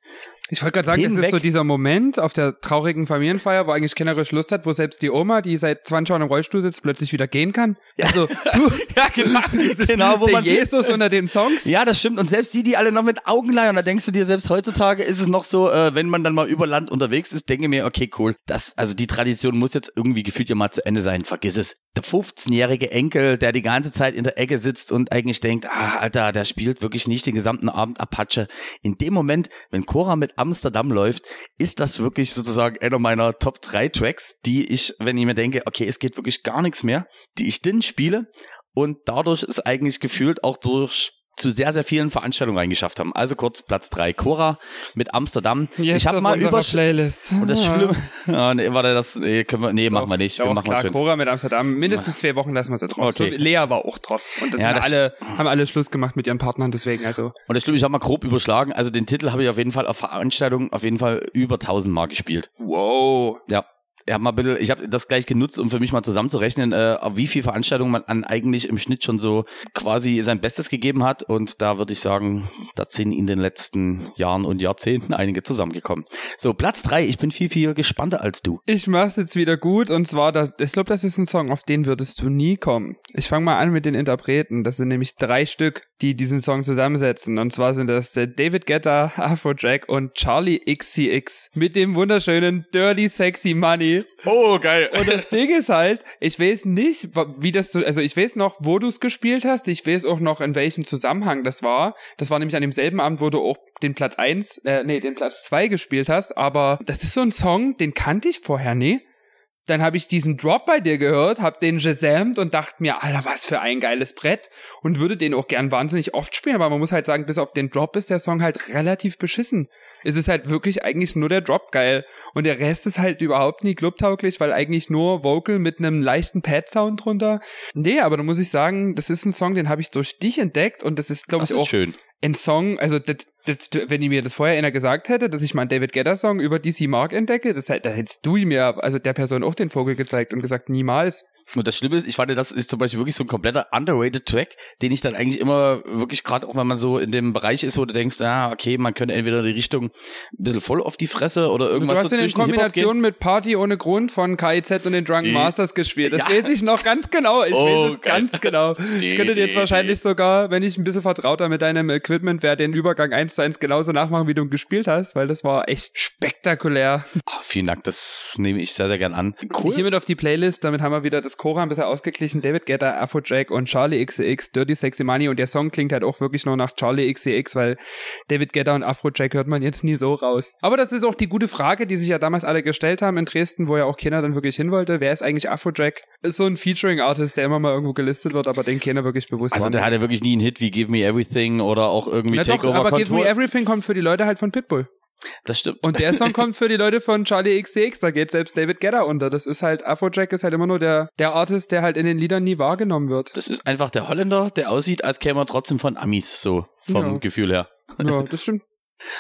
Ich wollte gerade sagen, das ist Hinweg. so dieser Moment auf der traurigen Familienfeier, wo eigentlich keiner richtig Lust hat, wo selbst die Oma, die seit 20 Jahren im Rollstuhl sitzt, plötzlich wieder gehen kann. Also, du, Ja, genau. genau, wo der man, Jesus unter den Songs. Ja, das stimmt. Und selbst die, die alle noch mit Augen leiern, da denkst du dir, selbst heutzutage ist es noch so, äh, wenn man dann mal über Land unterwegs ist, denke mir, okay, cool. Das, also die Tradition muss jetzt irgendwie gefühlt ja mal zu Ende sein. Vergiss es. Der 15-jährige Enkel, der die ganze Zeit in der Ecke sitzt und eigentlich denkt, ah, Alter, der spielt wirklich nicht den gesamten Abend Apache. In dem Moment, wenn Cora mit Amsterdam läuft, ist das wirklich sozusagen einer meiner Top 3 Tracks, die ich, wenn ich mir denke, okay, es geht wirklich gar nichts mehr, die ich dann spiele. Und dadurch ist eigentlich gefühlt auch durch zu sehr, sehr vielen Veranstaltungen reingeschafft haben. Also kurz Platz drei Cora mit Amsterdam. Jetzt ich habe mal über Playlist. Und das Schlimme, ah, nee, warte, das nee, können wir, nee, Doch, machen wir nicht. Doch, wir machen klar, was Cora mit Amsterdam. Mindestens zwei Wochen lassen wir sie drauf. Okay. So, Lea war auch drauf. Und das Ja, sind das- alle, haben alle Schluss gemacht mit ihren Partnern, deswegen, also. Und das Schlimme, ich habe mal grob überschlagen. Also den Titel habe ich auf jeden Fall auf Veranstaltungen auf jeden Fall über 1000 Mal gespielt. Wow. Ja. Ich habe mal bisschen, ich habe das gleich genutzt, um für mich mal zusammenzurechnen, äh, wie viele Veranstaltungen man an eigentlich im Schnitt schon so quasi sein Bestes gegeben hat. Und da würde ich sagen, da sind in den letzten Jahren und Jahrzehnten einige zusammengekommen. So, Platz drei. Ich bin viel, viel gespannter als du. Ich mach's jetzt wieder gut und zwar, da, ich glaube, das ist ein Song, auf den würdest du nie kommen. Ich fange mal an mit den Interpreten. Das sind nämlich drei Stück, die diesen Song zusammensetzen. Und zwar sind das der David Guetta, Afrojack und Charlie XCX mit dem wunderschönen Dirty Sexy Money. Oh, geil. Und das Ding ist halt, ich weiß nicht, wie das so, also ich weiß noch, wo du es gespielt hast, ich weiß auch noch, in welchem Zusammenhang das war. Das war nämlich an demselben Abend, wo du auch den Platz eins, äh, nee, den Platz zwei gespielt hast, aber das ist so ein Song, den kannte ich vorher nie. Dann habe ich diesen Drop bei dir gehört, hab den gesamt und dachte mir, Alter, was für ein geiles Brett und würde den auch gern wahnsinnig oft spielen, aber man muss halt sagen, bis auf den Drop ist der Song halt relativ beschissen. Es ist halt wirklich eigentlich nur der Drop geil und der Rest ist halt überhaupt nie clubtauglich, weil eigentlich nur Vocal mit einem leichten Pad-Sound drunter. Nee, aber da muss ich sagen, das ist ein Song, den habe ich durch dich entdeckt und das ist, glaube ich, ist auch schön. Ein Song, also das, das, wenn ihr mir das vorher einer gesagt hätte, dass ich mal einen David Guetta Song über DC Mark entdecke, das, da hättest du mir, also der Person auch den Vogel gezeigt und gesagt, niemals. Und das Schlimme ist, ich fand, das ist zum Beispiel wirklich so ein kompletter underrated Track, den ich dann eigentlich immer wirklich gerade auch, wenn man so in dem Bereich ist, wo du denkst, ah, okay, man könnte entweder die Richtung ein bisschen voll auf die Fresse oder Du irgendwas hast den in dazwischen Hip-Hop gehen. Kombination mit Party ohne Grund von KIZ und den Drunken Masters gespielt. Das Ja. weiß ich noch ganz genau. Ich Oh, weiß es geil. ganz genau. Ich könnte dir jetzt wahrscheinlich sogar, wenn ich ein bisschen vertrauter mit deinem Equipment wäre, den Übergang eins zu eins genauso nachmachen, wie du ihn gespielt hast, weil das war echt spektakulär. Ah, vielen Dank, das nehme ich sehr, sehr gern an. Hiermit auf die Playlist, damit haben wir wieder das Chora ein bisschen ausgeglichen. David Guetta, Afrojack und Charlie XCX, Dirty Sexy Money. Und der Song klingt halt auch wirklich nur nach Charlie XCX, weil David Guetta und Afrojack hört man jetzt nie so raus. Aber das ist auch die gute Frage, die sich ja damals alle gestellt haben in Dresden, wo ja auch keiner dann wirklich hin wollte. Wer ist eigentlich Afrojack? Ist so ein Featuring-Artist, der immer mal irgendwo gelistet wird, aber den keiner wirklich bewusst Also der hatte wirklich nie einen Hit wie Give Me Everything oder auch irgendwie Na doch, Takeover aber Give Me Control. Everything kommt für die Leute halt von Pitbull. Das stimmt. Und der Song kommt für die Leute von Charlie XCX, da geht selbst David Guetta unter. Das ist halt, Afrojack ist halt immer nur der, der Artist, der halt in den Liedern nie wahrgenommen wird. das ist einfach der Holländer, der aussieht, als käme er trotzdem von Amis, so vom Ja. Gefühl her. Ja, das stimmt.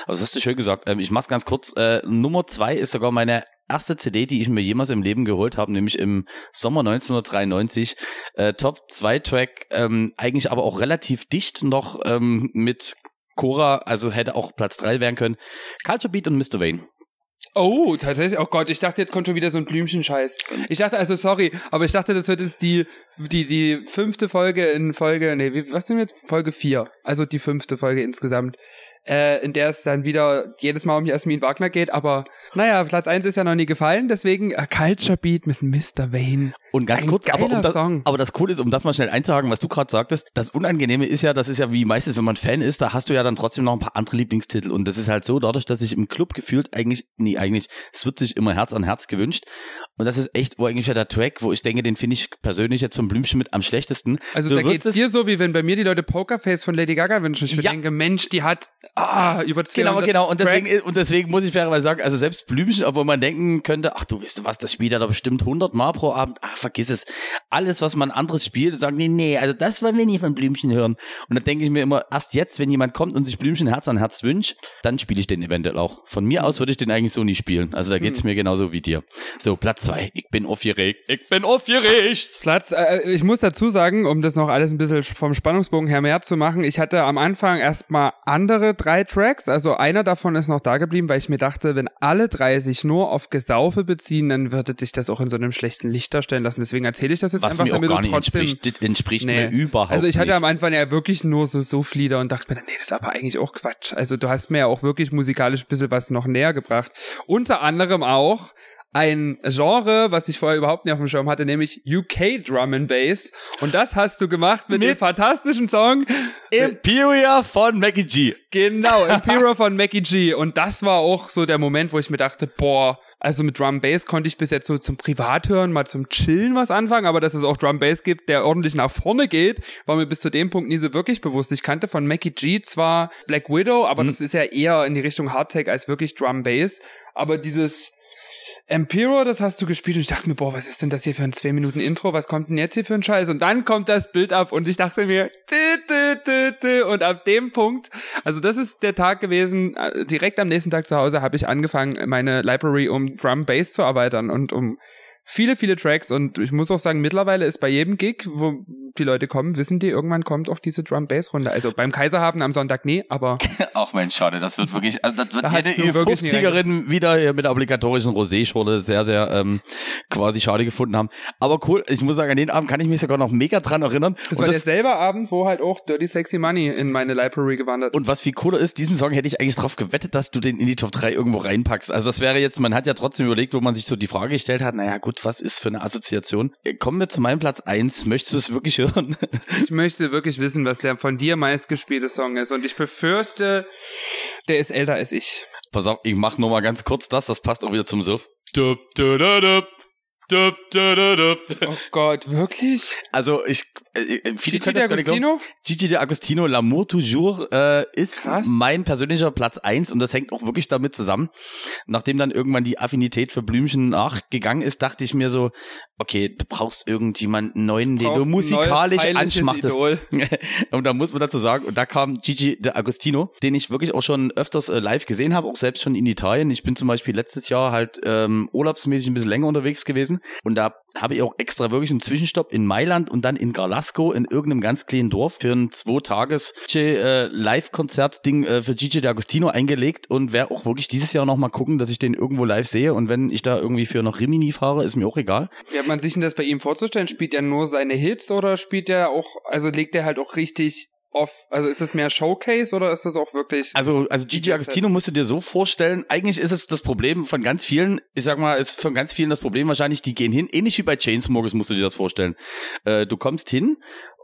Aber das hast du schön gesagt. Ähm, ich mach's ganz kurz. Äh, Nummer zwei ist sogar meine erste CD, die ich mir jemals im Leben geholt habe, nämlich im Sommer 1993. Äh, Top 2 Track, ähm, eigentlich aber auch relativ dicht noch ähm, mit Cora, also hätte auch Platz 3 werden können. Culture Beat und Mr. Wayne. Oh, tatsächlich. Oh Gott, ich dachte, jetzt kommt schon wieder so ein Blümchenscheiß. Ich dachte, also sorry, aber ich dachte, das wird jetzt die, die, die fünfte Folge in Folge, nee, was sind wir jetzt? Folge vier. Also die fünfte Folge insgesamt. Äh, in der es dann wieder jedes Mal um Jasmin Wagner geht, aber naja, Platz eins ist ja noch nie gefallen, deswegen äh, Culture Beat mit Mr. Wayne. Und ganz Ein kurz, aber, um das, aber das Coole ist, um das mal schnell einzuhaken, was du gerade sagtest, das Unangenehme ist ja, das ist ja wie meistens, wenn man Fan ist, da hast du ja dann trotzdem noch ein paar andere Lieblingstitel. Und das ist halt so, dadurch, dass sich im Club gefühlt eigentlich, nee, eigentlich, es wird sich immer Herz an Herz gewünscht. Und das ist echt, wo eigentlich ja der Track, wo ich denke, den finde ich persönlich jetzt zum Blümchen mit am schlechtesten. Also du da geht's es- dir so, wie wenn bei mir die Leute Pokerface von Lady Gaga wünschen. Ich Ja. denke, Mensch, die hat ah, über 200 Genau, genau. Und deswegen, Tracks. und deswegen muss ich fairerweise sagen, also selbst Blümchen, obwohl man denken könnte, ach du weißt du was, das spielt er da bestimmt 100 Mal pro Abend. Ach, vergiss es. Alles, was man anderes spielt, sagen die, nee, also das wollen wir nie von Blümchen hören. Und dann denke ich mir immer, erst jetzt, wenn jemand kommt und sich Blümchen Herz an Herz wünscht, dann spiele ich den eventuell auch. Von mir aus würde ich den eigentlich so nie spielen. Also da geht's mir genauso wie dir. So, Platz zwei. Ich bin aufgeregt. Ich bin aufgeregt. Platz, äh, ich muss dazu sagen, um das noch alles ein bisschen vom Spannungsbogen her mehr zu machen, ich hatte am Anfang erstmal andere drei Tracks, also einer davon ist noch da geblieben, weil ich mir dachte, wenn alle drei sich nur auf Gesaufe beziehen, dann würde sich das auch in so einem schlechten Licht darstellen lassen. Deswegen erzähle ich das jetzt Was einfach, mir auch gar nicht trotzdem entspricht. Entspricht Nee. mir überhaupt Also ich hatte nicht. am Anfang ja wirklich nur so Suff-Lieder und dachte mir, nee, das ist aber eigentlich auch Quatsch. Also du hast mir ja auch wirklich musikalisch ein bisschen was noch näher gebracht. Unter anderem auch ein Genre, was ich vorher überhaupt nicht auf dem Schirm hatte, nämlich UK Drum and Bass. Und das hast du gemacht mit, mit dem fantastischen Song Imperia von Mackie G. Genau, Imperia von Mackie G. Und das war auch so der Moment, wo ich mir dachte, boah, also mit Drum Bass konnte ich bis jetzt so zum Privathören mal zum Chillen was anfangen, aber dass es auch Drum Bass gibt, der ordentlich nach vorne geht, war mir bis zu dem Punkt nie so wirklich bewusst. Ich kannte von Mackie G zwar Black Widow, aber mhm. das ist ja eher in die Richtung Hardtech als wirklich Drum Bass. Aber dieses Empiro, das hast du gespielt und ich dachte mir, boah, was ist denn das hier für ein zwei Minuten Intro? Was kommt denn jetzt hier für ein Scheiß? Und dann kommt das Bild ab und ich dachte mir, tü, tü, tü. und ab dem Punkt, also das ist der Tag gewesen, äh, direkt am nächsten Tag zu Hause habe ich angefangen, meine Library um Drum Bass zu erweitern und um viele, viele Tracks und ich muss auch sagen, mittlerweile ist bei jedem Gig, wo die Leute kommen, wissen die, irgendwann kommt auch diese Drum-Bass-Runde. Also beim Kaiserhafen am Sonntag nie, aber. Auch Mensch, schade, das wird wirklich, also das wird da jede 50erin wieder mit der obligatorischen Rosé-Schorle sehr, sehr ähm, quasi schade gefunden haben. Aber cool, ich muss sagen, an den Abend kann ich mich sogar noch mega dran erinnern. Das und war das, derselbe Abend, wo halt auch Dirty Sexy Money in meine Library gewandert ist. Und was viel cooler ist, diesen Song hätte ich eigentlich drauf gewettet, dass du den in die Top 3 irgendwo reinpackst. Also das wäre jetzt, man hat ja trotzdem überlegt, wo man sich so die Frage gestellt hat, naja gut, was ist für eine Assoziation? Kommen wir zu meinem Platz 1. Möchtest du es wirklich hören? Ich möchte wirklich wissen, was der von dir meistgespielte Song ist. Und ich befürchte, der ist älter als ich. Pass auf, ich mach nur mal ganz kurz das, das passt auch wieder zum Surf. Dup, dup, dup, Dup, dup, dup. Oh Gott, wirklich? Also ich äh, äh viele Gigi D'Agostino? Gigi D'Agostino, L'amour toujours äh, ist Krass. mein persönlicher Platz eins und das hängt auch wirklich damit zusammen. Nachdem dann irgendwann die Affinität für Blümchen nachgegangen ist, dachte ich mir so, okay, du brauchst irgendjemanden neuen, den du musikalisch anschmachtest. und da muss man dazu sagen, und da kam Gigi D'Agostino, den ich wirklich auch schon öfters äh, live gesehen habe, auch selbst schon in Italien. Ich bin zum Beispiel letztes Jahr halt ähm, urlaubsmäßig ein bisschen länger unterwegs gewesen und da habe ich auch extra wirklich einen Zwischenstopp in Mailand und dann in Garlasco in irgendeinem ganz kleinen Dorf für ein zwei Tages äh, Live-Konzert-Ding äh, für Gigi D'Agostino eingelegt und werde auch wirklich dieses Jahr nochmal gucken, dass ich den irgendwo live sehe und wenn ich da irgendwie für noch Rimini fahre, ist mir auch egal. Wie hat man sich denn das bei ihm vorzustellen? Spielt er nur seine Hits oder spielt er auch, also legt er halt auch richtig off, also ist es mehr Showcase oder ist das auch wirklich? Also, also Gigi Agostino musst du dir so vorstellen, eigentlich ist es das Problem von ganz vielen, ich sag mal, ist von ganz vielen das Problem wahrscheinlich, die gehen hin, ähnlich wie bei Chainsmokers musst du dir das vorstellen. Äh, du kommst hin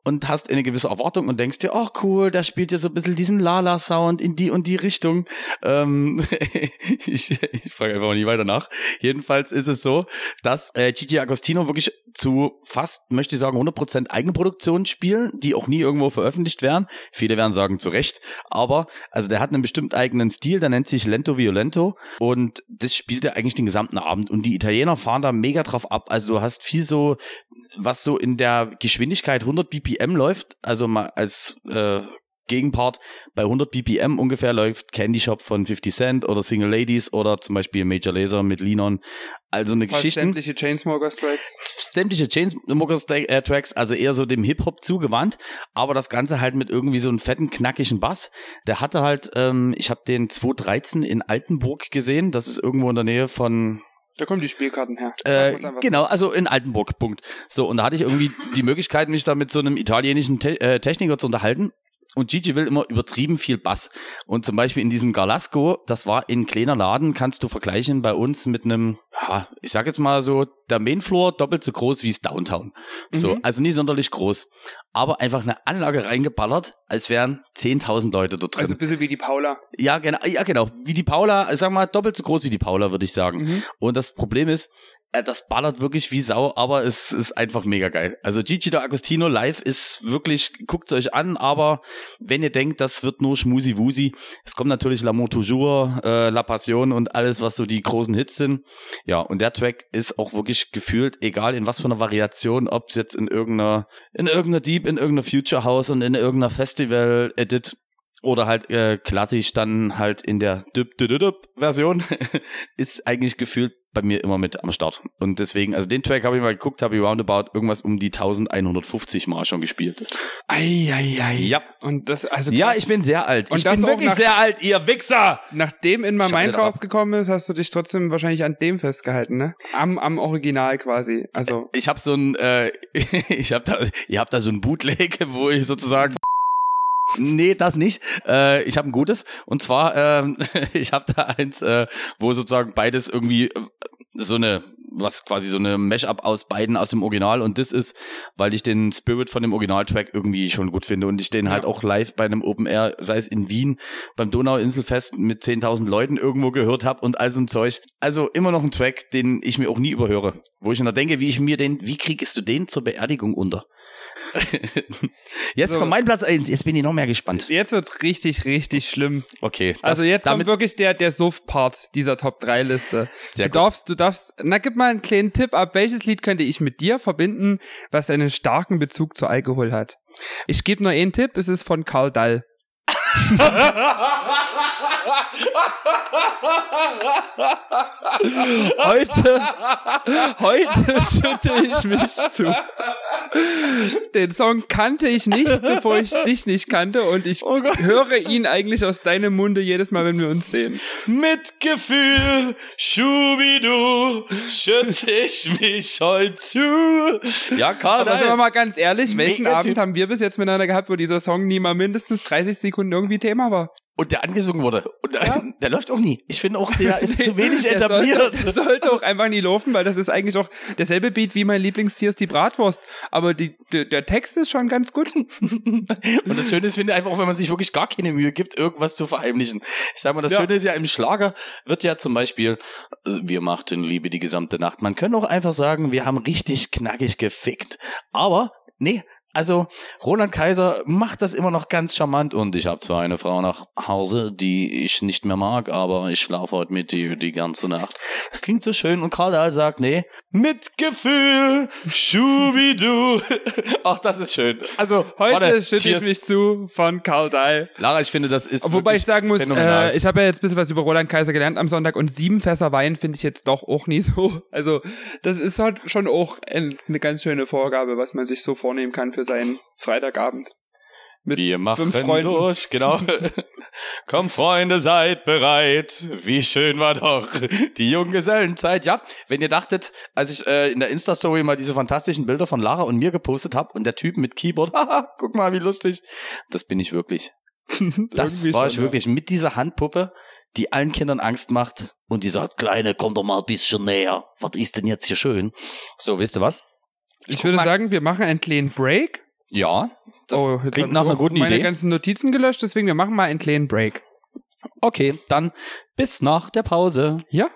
und hast eine gewisse Erwartung und denkst dir, ach oh, cool, der spielt ja so ein bisschen diesen Lala-Sound in die und die Richtung. Ähm, ich ich frage einfach mal nie weiter nach. Jedenfalls ist es so, dass äh, Gigi Agostino wirklich zu fast, möchte ich sagen, 100% Eigenproduktion spielen, die auch nie irgendwo veröffentlicht werden. Viele werden sagen, zu Recht. Aber, also der hat einen bestimmt eigenen Stil, der nennt sich Lento Violento und das spielt er eigentlich den gesamten Abend und die Italiener fahren da mega drauf ab. Also du hast viel so, was so in der Geschwindigkeit 100 BPM BPM läuft, also mal als äh, Gegenpart bei 100 BPM ungefähr läuft Candy Shop von 50 Cent oder Single Ladies oder zum Beispiel Major Laser mit Linon. Also eine Geschichte. Sämtliche Chainsmokers Tracks. Sämtliche Chainsmokers äh, Tracks, also eher so dem Hip-Hop zugewandt, aber das Ganze halt mit irgendwie so einem fetten, knackigen Bass. Der hatte halt, ähm, ich habe den 2013 in Altenburg gesehen, das ist irgendwo in der Nähe von da kommen die Spielkarten her. Äh, genau, also in Altenburg, Punkt. So, und da hatte ich irgendwie die Möglichkeit, mich da mit so einem italienischen Te äh, Techniker zu unterhalten. Und Gigi will immer übertrieben viel Bass. Und zum Beispiel in diesem Galasco, das war in kleiner Laden, kannst du vergleichen bei uns mit einem, ja, ich sag jetzt mal so, der Mainfloor doppelt so groß wie es Downtown. So, mhm. also nie sonderlich groß. Aber einfach eine Anlage reingeballert, als wären 10.000 Leute dort drin. Also ein bisschen wie die Paula. Ja, genau, ja, genau. Wie die Paula, sag mal, doppelt so groß wie die Paula, würde ich sagen. Mhm. Und das Problem ist, das ballert wirklich wie Sau, aber es ist einfach mega geil. Also Gigi D'Agostino live ist wirklich, guckt euch an, aber wenn ihr denkt, das wird nur Schmusi-Wusi, es kommt natürlich L'amour toujours, äh, La Passion und alles, was so die großen Hits sind. Ja, und der Track ist auch wirklich gefühlt, egal in was für einer Variation, ob es jetzt in irgendeiner, in irgendeiner Deep, in irgendeiner Future House und in irgendeiner Festival-Edit oder halt äh, klassisch dann halt in der Version ist eigentlich gefühlt bei mir immer mit am Start. Und deswegen, also den Track habe ich mal geguckt, habe ich roundabout irgendwas um die 1150 Mal schon gespielt. Eieiei. Ja. Und das, also. Ja, ich bin sehr alt. Und ich bin wirklich nach, sehr alt, ihr Wichser! Nachdem in My Mind rausgekommen ist, hast du dich trotzdem wahrscheinlich an dem festgehalten, ne? Am, am Original quasi. Also. Ich habe so ein, äh, ich habe da, ihr habt da so ein Bootleg, wo ich sozusagen Nee, das nicht. Äh, ich habe ein gutes. Und zwar, ähm, ich habe da eins, äh, wo sozusagen beides irgendwie so eine was quasi so eine Mashup aus beiden aus dem Original und das ist, weil ich den Spirit von dem Originaltrack irgendwie schon gut finde und ich den halt ja. halt auch live bei einem Open Air, sei es in Wien beim Donauinselfest mit 10.000 Leuten irgendwo gehört habe und all so ein Zeug. Also immer noch ein Track, den ich mir auch nie überhöre, wo ich mir denke, wie ich mir den, wie kriegst du den zur Beerdigung unter? jetzt so. kommt mein Platz eins. Jetzt bin ich noch mehr gespannt. Jetzt wird's richtig, richtig schlimm. Okay. Also jetzt kommt wirklich der, der Suff-Part dieser Top 3 Liste. Sehr du gut. darfst, du darfst, na gib mal einen kleinen Tipp ab. Welches Lied könnte ich mit dir verbinden, was einen starken Bezug zu Alkohol hat? Ich gebe nur einen Tipp. Es ist von Karl Dall. heute, heute schütte ich mich zu. Den Song kannte ich nicht, bevor ich dich nicht kannte und ich oh höre ihn eigentlich aus deinem Munde jedes Mal, wenn wir uns sehen. Mit Gefühl, Schubidu, schütte ich mich heute zu. Ja, Karl. Aber sind wir mal ganz ehrlich, welchen Abend haben wir bis jetzt miteinander gehabt, wo dieser Song nie mal mindestens 30 Sekunden irgendwie Thema war? Und der angesungen wurde. Und ja. der läuft auch nie. Ich finde auch, der ist zu wenig etabliert. Sollte, der sollte auch einfach nie laufen, weil das ist eigentlich auch derselbe Beat wie mein Lieblingstier ist die Bratwurst. Aber die, der, der Text ist schon ganz gut. und das Schöne ist, finde ich einfach auch, wenn man sich wirklich gar keine Mühe gibt, irgendwas zu verheimlichen. Ich sag mal, das ja. Schöne ist ja im Schlager wird ja zum Beispiel, wir machten Liebe die gesamte Nacht. Man kann auch einfach sagen, wir haben richtig knackig gefickt. Aber Nee, also Roland Kaiser macht das immer noch ganz charmant und ich habe zwar eine Frau nach Hause, die ich nicht mehr mag, aber ich schlafe heute mit dir die ganze Nacht. Das klingt so schön und Karl Dahl sagt, nee, mit Gefühl, Schubidu. Ach, das ist schön. Also heute schütte ich mich zu von Karl Dahl. Lara, ich finde, das ist Wobei ich sagen muss, äh, ich habe ja jetzt ein bisschen was über Roland Kaiser gelernt am Sonntag und sieben Fässer Wein finde ich jetzt doch auch nie so. Also das ist halt schon auch eine ganz schöne Vorgabe, was man sich so vornehmen kann für sein Freitagabend. Mit Wir machen durch, genau. Komm, Freunde, seid bereit. Wie schön war doch die Junggesellenzeit. Ja, wenn ihr dachtet, als ich äh, in der Insta-Story mal diese fantastischen Bilder von Lara und mir gepostet habe und der Typ mit Keyboard, haha, guck mal, wie lustig. Das bin ich wirklich. das war ich wirklich mit dieser Handpuppe, die allen Kindern Angst macht und die sagt, Kleine, komm doch mal ein bisschen näher. Was ist denn jetzt hier schön? So, wisst ihr was? Ich, ich würde sagen, wir machen einen kleinen Break. Ja, das oh, klingt nach einer guten meine Idee. meine ganzen Notizen gelöscht, deswegen wir machen mal einen kleinen Break. Okay, dann bis nach der Pause. Ja.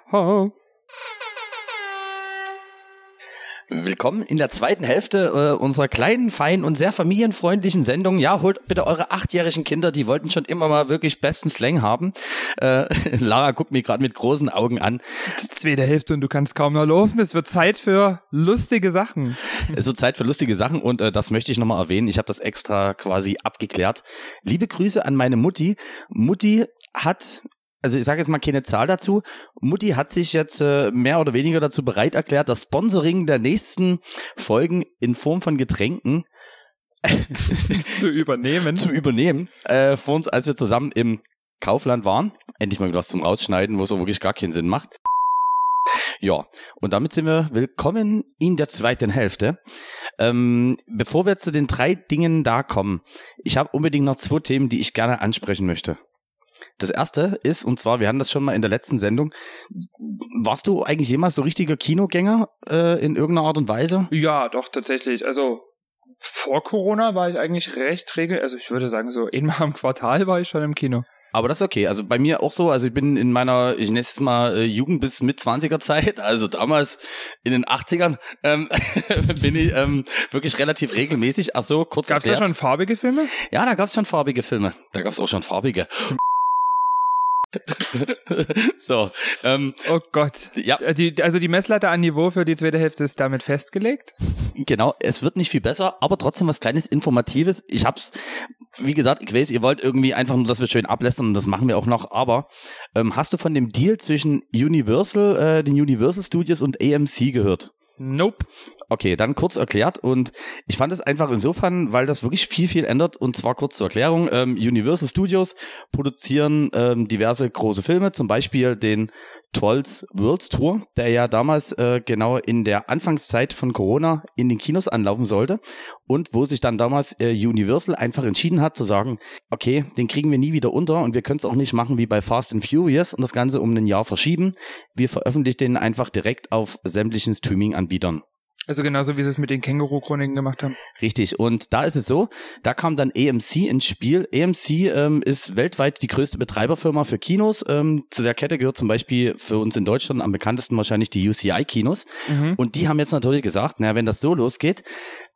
Willkommen in der zweiten Hälfte äh, unserer kleinen, feinen und sehr familienfreundlichen Sendung. Ja, holt bitte eure achtjährigen Kinder, die wollten schon immer mal wirklich besten Slang haben. Äh, Lara guckt mich gerade mit großen Augen an. Die zweite Hälfte und du kannst kaum noch laufen. Es wird Zeit für lustige Sachen. Es wird Zeit für lustige Sachen und äh, das möchte ich nochmal erwähnen. Ich habe das extra quasi abgeklärt. Liebe Grüße an meine Mutti. Mutti hat also ich sage jetzt mal keine Zahl dazu. Mutti hat sich jetzt äh, mehr oder weniger dazu bereit erklärt, das Sponsoring der nächsten Folgen in Form von Getränken zu übernehmen. zu übernehmen. Äh, vor uns, als wir zusammen im Kaufland waren. Endlich mal was zum Rausschneiden, wo es auch wirklich gar keinen Sinn macht. Ja, und damit sind wir willkommen in der zweiten Hälfte. Ähm, bevor wir zu den drei Dingen da kommen, ich habe unbedingt noch zwei Themen, die ich gerne ansprechen möchte. Das erste ist, und zwar, wir hatten das schon mal in der letzten Sendung. Warst du eigentlich jemals so richtiger Kinogänger äh, in irgendeiner Art und Weise? Ja, doch, tatsächlich. Also vor Corona war ich eigentlich recht regel, also ich würde sagen, so einmal im Quartal war ich schon im Kino. Aber das ist okay. Also bei mir auch so. Also ich bin in meiner, ich nenne es mal äh, Jugend bis mit 20er Zeit, also damals in den 80ern, ähm, bin ich ähm, wirklich relativ regelmäßig. Ach so, kurz Gab's erklärt. da schon farbige Filme? Ja, da gab's schon farbige Filme. Da gab's auch schon farbige. so. Ähm, oh Gott. Ja. Äh, die, also die Messlatte an Niveau für die zweite Hälfte ist damit festgelegt? Genau, es wird nicht viel besser, aber trotzdem was kleines Informatives. Ich hab's, wie gesagt, ich weiß, ihr wollt irgendwie einfach nur, dass wir schön ablästern und das machen wir auch noch, aber ähm, hast du von dem Deal zwischen Universal, äh, den Universal Studios und AMC gehört? Nope. Okay, dann kurz erklärt und ich fand es einfach insofern, weil das wirklich viel, viel ändert und zwar kurz zur Erklärung. Ähm, Universal Studios produzieren ähm, diverse große Filme, zum Beispiel den Trolls Worlds Tour, der ja damals äh, genau in der Anfangszeit von Corona in den Kinos anlaufen sollte und wo sich dann damals äh, Universal einfach entschieden hat zu sagen, okay, den kriegen wir nie wieder unter und wir können es auch nicht machen wie bei Fast and Furious und das Ganze um ein Jahr verschieben. Wir veröffentlichen den einfach direkt auf sämtlichen Streaming-Anbietern. Also genauso wie sie es mit den Känguru-Chroniken gemacht haben. Richtig. Und da ist es so, da kam dann AMC ins Spiel. AMC ähm, ist weltweit die größte Betreiberfirma für Kinos. Ähm, zu der Kette gehört zum Beispiel für uns in Deutschland am bekanntesten wahrscheinlich die UCI-Kinos. Mhm. Und die haben jetzt natürlich gesagt, naja, wenn das so losgeht,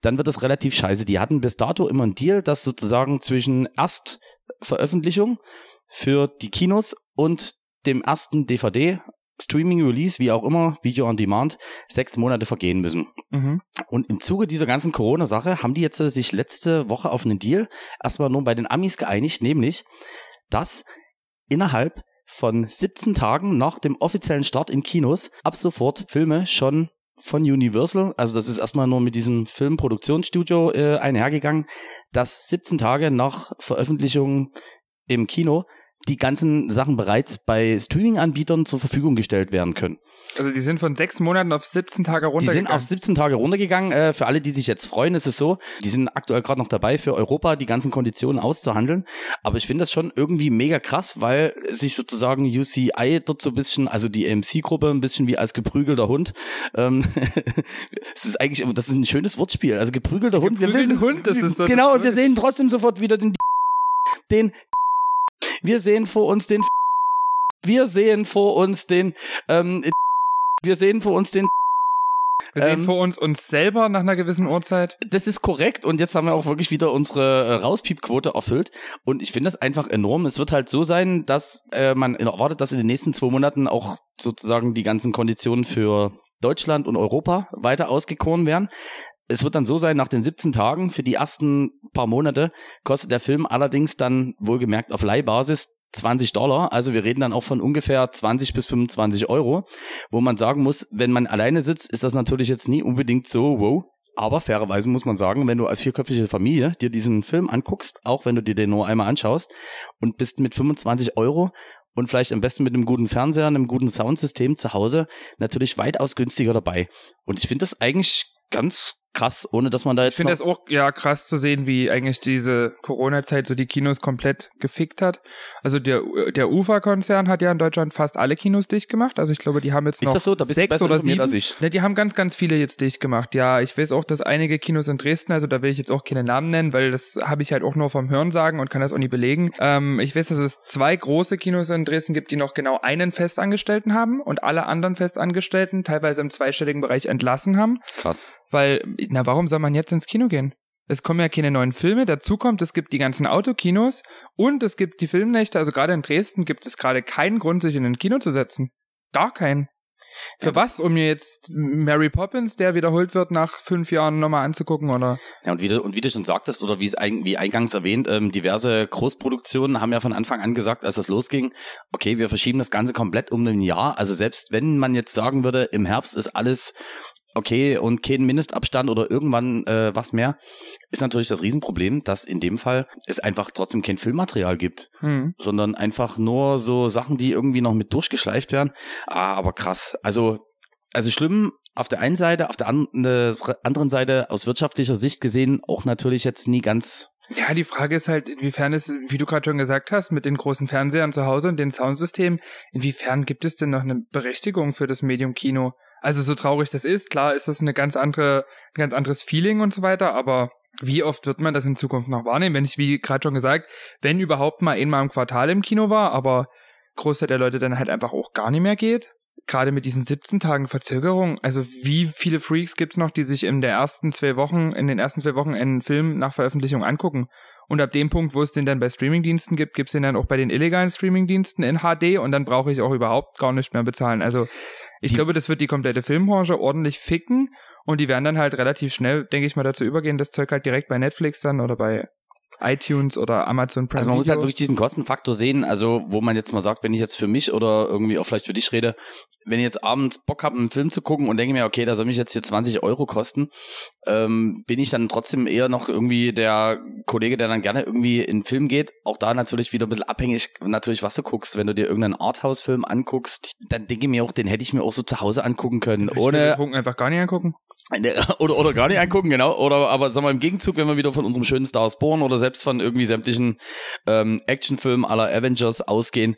dann wird das relativ scheiße. Die hatten bis dato immer ein Deal, dass sozusagen zwischen Erstveröffentlichung für die Kinos und dem ersten DVD Streaming Release, wie auch immer, Video on Demand, sechs Monate vergehen müssen. Mhm. Und im Zuge dieser ganzen Corona-Sache haben die jetzt sich letzte Woche auf einen Deal erstmal nur bei den Amis geeinigt, nämlich, dass innerhalb von 17 Tagen nach dem offiziellen Start in Kinos ab sofort Filme schon von Universal, also das ist erstmal nur mit diesem Filmproduktionsstudio äh, einhergegangen, dass 17 Tage nach Veröffentlichung im Kino die ganzen Sachen bereits bei Streaming-Anbietern zur Verfügung gestellt werden können. Also die sind von sechs Monaten auf 17 Tage runtergegangen. Die sind auf 17 Tage runtergegangen. Äh, für alle, die sich jetzt freuen, ist es so, die sind aktuell gerade noch dabei, für Europa die ganzen Konditionen auszuhandeln. Aber ich finde das schon irgendwie mega krass, weil sich sozusagen UCI dort so ein bisschen, also die AMC-Gruppe ein bisschen wie als geprügelter Hund. Ähm, es ist eigentlich, das ist ein schönes Wortspiel. Also geprügelter Hund. Geprügelter Hund, das ist so Genau, und wir sehen trotzdem sofort wieder den den wir sehen vor uns den wir sehen vor uns den ähm, wir sehen vor uns den wir sehen ähm, vor uns uns selber nach einer gewissen Uhrzeit. Das ist korrekt und jetzt haben wir auch wirklich wieder unsere äh, Rauspiepquote erfüllt und ich finde das einfach enorm. Es wird halt so sein, dass äh, man erwartet, dass in den nächsten zwei Monaten auch sozusagen die ganzen Konditionen für Deutschland und Europa weiter ausgekoren werden. Es wird dann so sein, nach den 17 Tagen für die ersten paar Monate kostet der Film allerdings dann wohlgemerkt auf Leihbasis 20 Dollar. Also wir reden dann auch von ungefähr 20 bis 25 Euro, wo man sagen muss, wenn man alleine sitzt, ist das natürlich jetzt nie unbedingt so, wow. Aber fairerweise muss man sagen, wenn du als vierköpfige Familie dir diesen Film anguckst, auch wenn du dir den nur einmal anschaust und bist mit 25 Euro und vielleicht am besten mit einem guten Fernseher, einem guten Soundsystem zu Hause natürlich weitaus günstiger dabei. Und ich finde das eigentlich ganz krass, ohne dass man da jetzt. Ich finde das auch ja krass zu sehen, wie eigentlich diese Corona-Zeit so die Kinos komplett gefickt hat. Also der der UFA-Konzern hat ja in Deutschland fast alle Kinos dicht gemacht. Also ich glaube, die haben jetzt noch so? sechs oder sieben. Als ich. Ja, die haben ganz ganz viele jetzt dicht gemacht. Ja, ich weiß auch, dass einige Kinos in Dresden, also da will ich jetzt auch keine Namen nennen, weil das habe ich halt auch nur vom Hören sagen und kann das auch nie belegen. Ähm, ich weiß, dass es zwei große Kinos in Dresden gibt, die noch genau einen Festangestellten haben und alle anderen Festangestellten teilweise im zweistelligen Bereich entlassen haben. Krass. Weil, na, warum soll man jetzt ins Kino gehen? Es kommen ja keine neuen Filme, dazu kommt, es gibt die ganzen Autokinos und es gibt die Filmnächte, also gerade in Dresden gibt es gerade keinen Grund, sich in ein Kino zu setzen. Gar keinen. Für ja, was? Um mir jetzt Mary Poppins, der wiederholt wird, nach fünf Jahren nochmal anzugucken, oder? Ja, und wie du, und wie du schon sagtest, oder wie ein, wie eingangs erwähnt, ähm, diverse Großproduktionen haben ja von Anfang an gesagt, als das losging, okay, wir verschieben das Ganze komplett um ein Jahr. Also selbst wenn man jetzt sagen würde, im Herbst ist alles okay und kein Mindestabstand oder irgendwann äh, was mehr, ist natürlich das Riesenproblem, dass in dem Fall es einfach trotzdem kein Filmmaterial gibt, hm. sondern einfach nur so Sachen, die irgendwie noch mit durchgeschleift werden. Ah, aber krass. Also, also schlimm auf der einen Seite, auf der anderen Seite aus wirtschaftlicher Sicht gesehen auch natürlich jetzt nie ganz ja, die Frage ist halt, inwiefern es, wie du gerade schon gesagt hast, mit den großen Fernsehern zu Hause und den Soundsystemen, inwiefern gibt es denn noch eine Berechtigung für das Medium Kino? Also so traurig das ist, klar ist das eine ganz andere, ein ganz anderes Feeling und so weiter, aber wie oft wird man das in Zukunft noch wahrnehmen? Wenn ich, wie gerade schon gesagt, wenn überhaupt mal einmal im Quartal im Kino war, aber Großteil der Leute dann halt einfach auch gar nicht mehr geht. Gerade mit diesen 17 Tagen Verzögerung, also wie viele Freaks gibt's noch, die sich in der ersten zwei Wochen, in den ersten zwei Wochen einen Film nach Veröffentlichung angucken? Und ab dem Punkt, wo es den dann bei Streamingdiensten gibt, gibt's den dann auch bei den illegalen Streamingdiensten in HD und dann brauche ich auch überhaupt gar nicht mehr bezahlen. Also ich die, glaube, das wird die komplette Filmbranche ordentlich ficken und die werden dann halt relativ schnell, denke ich mal, dazu übergehen, das Zeug halt direkt bei Netflix dann oder bei iTunes oder Amazon Prime Also man Video. muss halt wirklich diesen Kostenfaktor sehen, also wo man jetzt mal sagt, wenn ich jetzt für mich oder irgendwie auch vielleicht für dich rede, wenn ich jetzt abends Bock habe, einen Film zu gucken und denke mir, okay, da soll mich jetzt hier 20 Euro kosten, ähm, bin ich dann trotzdem eher noch irgendwie der Kollege, der dann gerne irgendwie in den Film geht. Auch da natürlich wieder ein bisschen abhängig, natürlich, was du guckst. Wenn du dir irgendeinen Arthouse-Film anguckst, dann denke ich mir auch, den hätte ich mir auch so zu Hause angucken können. Ohne einfach gar nicht angucken. Oder, oder gar nicht angucken, genau. Oder aber sagen wir im Gegenzug, wenn wir wieder von unserem schönen Star Born oder selbst von irgendwie sämtlichen ähm, Actionfilmen aller Avengers ausgehen,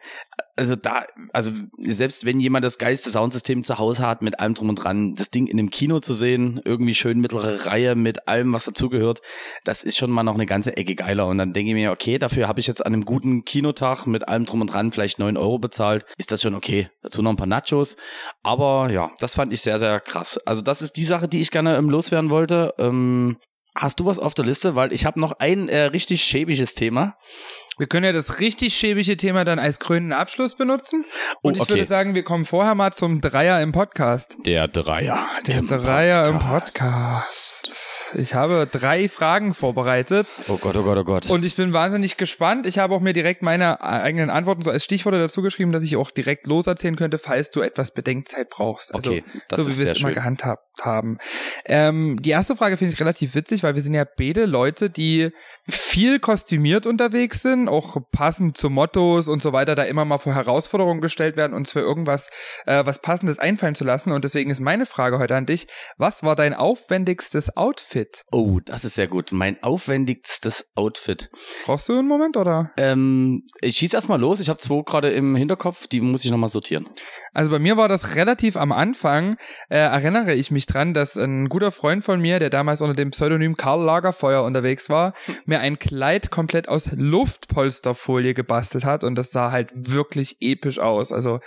also da, also selbst wenn jemand das geilste Soundsystem zu Hause hat, mit allem drum und dran, das Ding in einem Kino zu sehen, irgendwie schön mittlere Reihe mit allem, was dazugehört, das ist schon mal noch eine ganze Ecke geiler. Und dann denke ich mir, okay, dafür habe ich jetzt an einem guten Kinotag mit allem drum und dran vielleicht neun Euro bezahlt, ist das schon okay. Dazu noch ein paar Nachos. Aber ja, das fand ich sehr, sehr krass. Also das ist die Sache, die ich gerne ähm, loswerden wollte. Ähm, hast du was auf der Liste? Weil ich habe noch ein äh, richtig schäbiges Thema. Wir können ja das richtig schäbige Thema dann als krönenden Abschluss benutzen. Und oh, ich okay. würde sagen, wir kommen vorher mal zum Dreier im Podcast. Der Dreier. Der im Dreier Podcast. im Podcast. Ich habe drei Fragen vorbereitet. Oh Gott, oh Gott, oh Gott. Und ich bin wahnsinnig gespannt. Ich habe auch mir direkt meine eigenen Antworten so als Stichworte dazu geschrieben, dass ich auch direkt loserzählen könnte, falls du etwas Bedenkzeit brauchst. Also, okay, das so wie wir es immer gehandhabt haben. Ähm, die erste Frage finde ich relativ witzig, weil wir sind ja beide Leute, die viel kostümiert unterwegs sind, auch passend zu Mottos und so weiter, da immer mal vor Herausforderungen gestellt werden, uns für irgendwas äh, was Passendes einfallen zu lassen. Und deswegen ist meine Frage heute an dich, was war dein aufwendigstes Outfit? Oh, das ist sehr gut. Mein aufwendigstes Outfit. Brauchst du einen Moment, oder? Ähm, ich schieß erstmal los. Ich habe zwei gerade im Hinterkopf, die muss ich nochmal sortieren. Also bei mir war das relativ am Anfang, äh, erinnere ich mich dran, dass ein guter Freund von mir, der damals unter dem Pseudonym Karl Lagerfeuer unterwegs war, mir ein Kleid komplett aus Luftpolsterfolie gebastelt hat und das sah halt wirklich episch aus. Also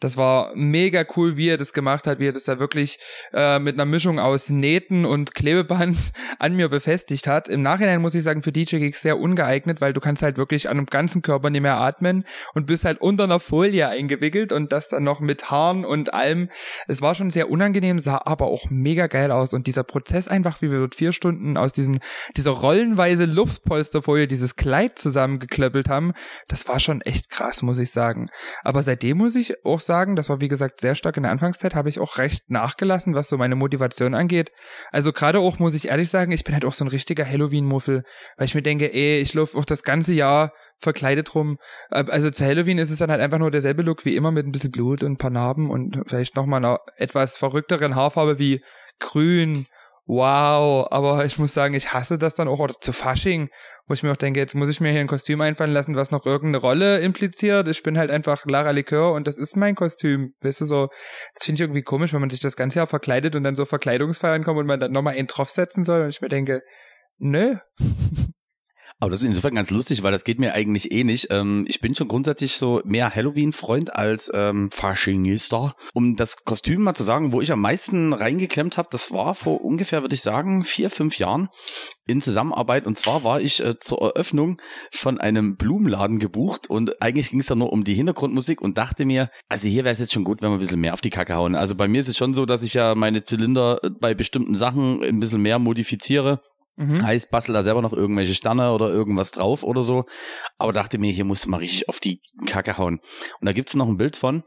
das war mega cool, wie er das gemacht hat, wie er das da wirklich äh, mit einer Mischung aus Nähten und Klebeband an mir befestigt hat. Im Nachhinein muss ich sagen, für DJ-Gigs sehr ungeeignet, weil du kannst halt wirklich an einem ganzen Körper nicht mehr atmen und bist halt unter einer Folie eingewickelt und das dann noch mit Haaren und allem. Es war schon sehr unangenehm, sah aber auch mega geil aus und dieser Prozess einfach, wie wir dort vier Stunden aus diesen, dieser rollenweise Luftpolsterfolie dieses Kleid zusammengeklöppelt haben, das war schon echt krass, muss ich sagen. Aber seitdem muss ich auch sagen, das war wie gesagt sehr stark in der Anfangszeit, habe ich auch recht nachgelassen, was so meine Motivation angeht. Also gerade auch, muss ich ehrlich sagen, ich bin halt auch so ein richtiger Halloween-Muffel, weil ich mir denke, ey, ich laufe auch das ganze Jahr verkleidet rum. Also zu Halloween ist es dann halt einfach nur derselbe Look wie immer mit ein bisschen Blut und ein paar Narben und vielleicht nochmal einer etwas verrückteren Haarfarbe wie grün wow, aber ich muss sagen, ich hasse das dann auch, oder zu Fasching, wo ich mir auch denke, jetzt muss ich mir hier ein Kostüm einfallen lassen, was noch irgendeine Rolle impliziert. Ich bin halt einfach Lara Likör und das ist mein Kostüm. Weißt du, so, das finde ich irgendwie komisch, wenn man sich das ganze Jahr verkleidet und dann so Verkleidungsfeiern kommt und man dann nochmal einen draufsetzen soll und ich mir denke, nö. Aber das ist insofern ganz lustig, weil das geht mir eigentlich eh nicht. Ähm, ich bin schon grundsätzlich so mehr Halloween-Freund als ähm, Faschingista. Um das Kostüm mal zu sagen, wo ich am meisten reingeklemmt habe, das war vor ungefähr, würde ich sagen, vier, fünf Jahren in Zusammenarbeit. Und zwar war ich äh, zur Eröffnung von einem Blumenladen gebucht und eigentlich ging es da nur um die Hintergrundmusik und dachte mir, also hier wäre es jetzt schon gut, wenn wir ein bisschen mehr auf die Kacke hauen. Also bei mir ist es schon so, dass ich ja meine Zylinder bei bestimmten Sachen ein bisschen mehr modifiziere Mhm. Heißt, bastel da selber noch irgendwelche Sterne oder irgendwas drauf oder so. Aber dachte mir, hier muss mal richtig auf die Kacke hauen. Und da gibt's noch ein Bild von.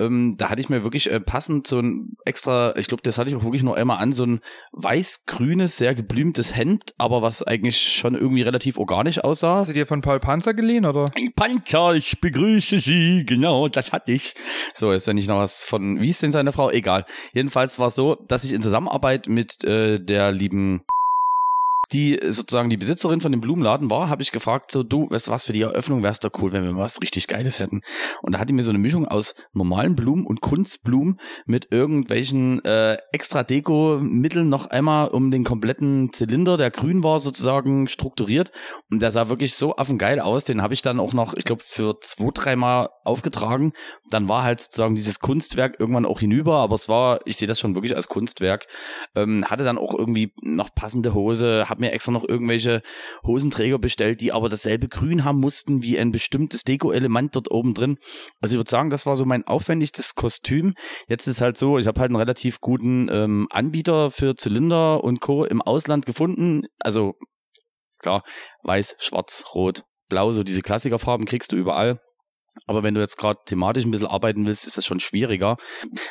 Ähm, da hatte ich mir wirklich äh, passend so ein extra, ich glaube, das hatte ich auch wirklich nur einmal an, so ein weiß-grünes, sehr geblümtes Hemd, aber was eigentlich schon irgendwie relativ organisch aussah. Hast du dir von Paul Panzer geliehen, oder? Panzer, ich begrüße Sie, genau, das hatte ich. So, jetzt wenn ich noch was von, wie ist denn seine Frau? Egal. Jedenfalls war es so, dass ich in Zusammenarbeit mit äh, der lieben die sozusagen die Besitzerin von dem Blumenladen war, habe ich gefragt, so du, weißt was, für die Eröffnung wär's doch cool, wenn wir was richtig Geiles hätten. Und da hat die mir so eine Mischung aus normalen Blumen und Kunstblumen mit irgendwelchen äh, extra Deko-Mitteln noch einmal um den kompletten Zylinder, der grün war, sozusagen strukturiert. Und der sah wirklich so affengeil aus. Den habe ich dann auch noch, ich glaube, für zwei, dreimal aufgetragen. Dann war halt sozusagen dieses Kunstwerk irgendwann auch hinüber, aber es war, ich sehe das schon wirklich als Kunstwerk. Ähm, hatte dann auch irgendwie noch passende Hose, habe mir extra noch irgendwelche Hosenträger bestellt, die aber dasselbe Grün haben mussten wie ein bestimmtes Deko-Element dort oben drin. Also ich würde sagen, das war so mein aufwendigstes Kostüm. Jetzt ist halt so, ich habe halt einen relativ guten ähm, Anbieter für Zylinder und Co. im Ausland gefunden. Also Klar, weiß, schwarz, rot, blau, so diese Klassikerfarben kriegst du überall. Aber wenn du jetzt gerade thematisch ein bisschen arbeiten willst, ist das schon schwieriger.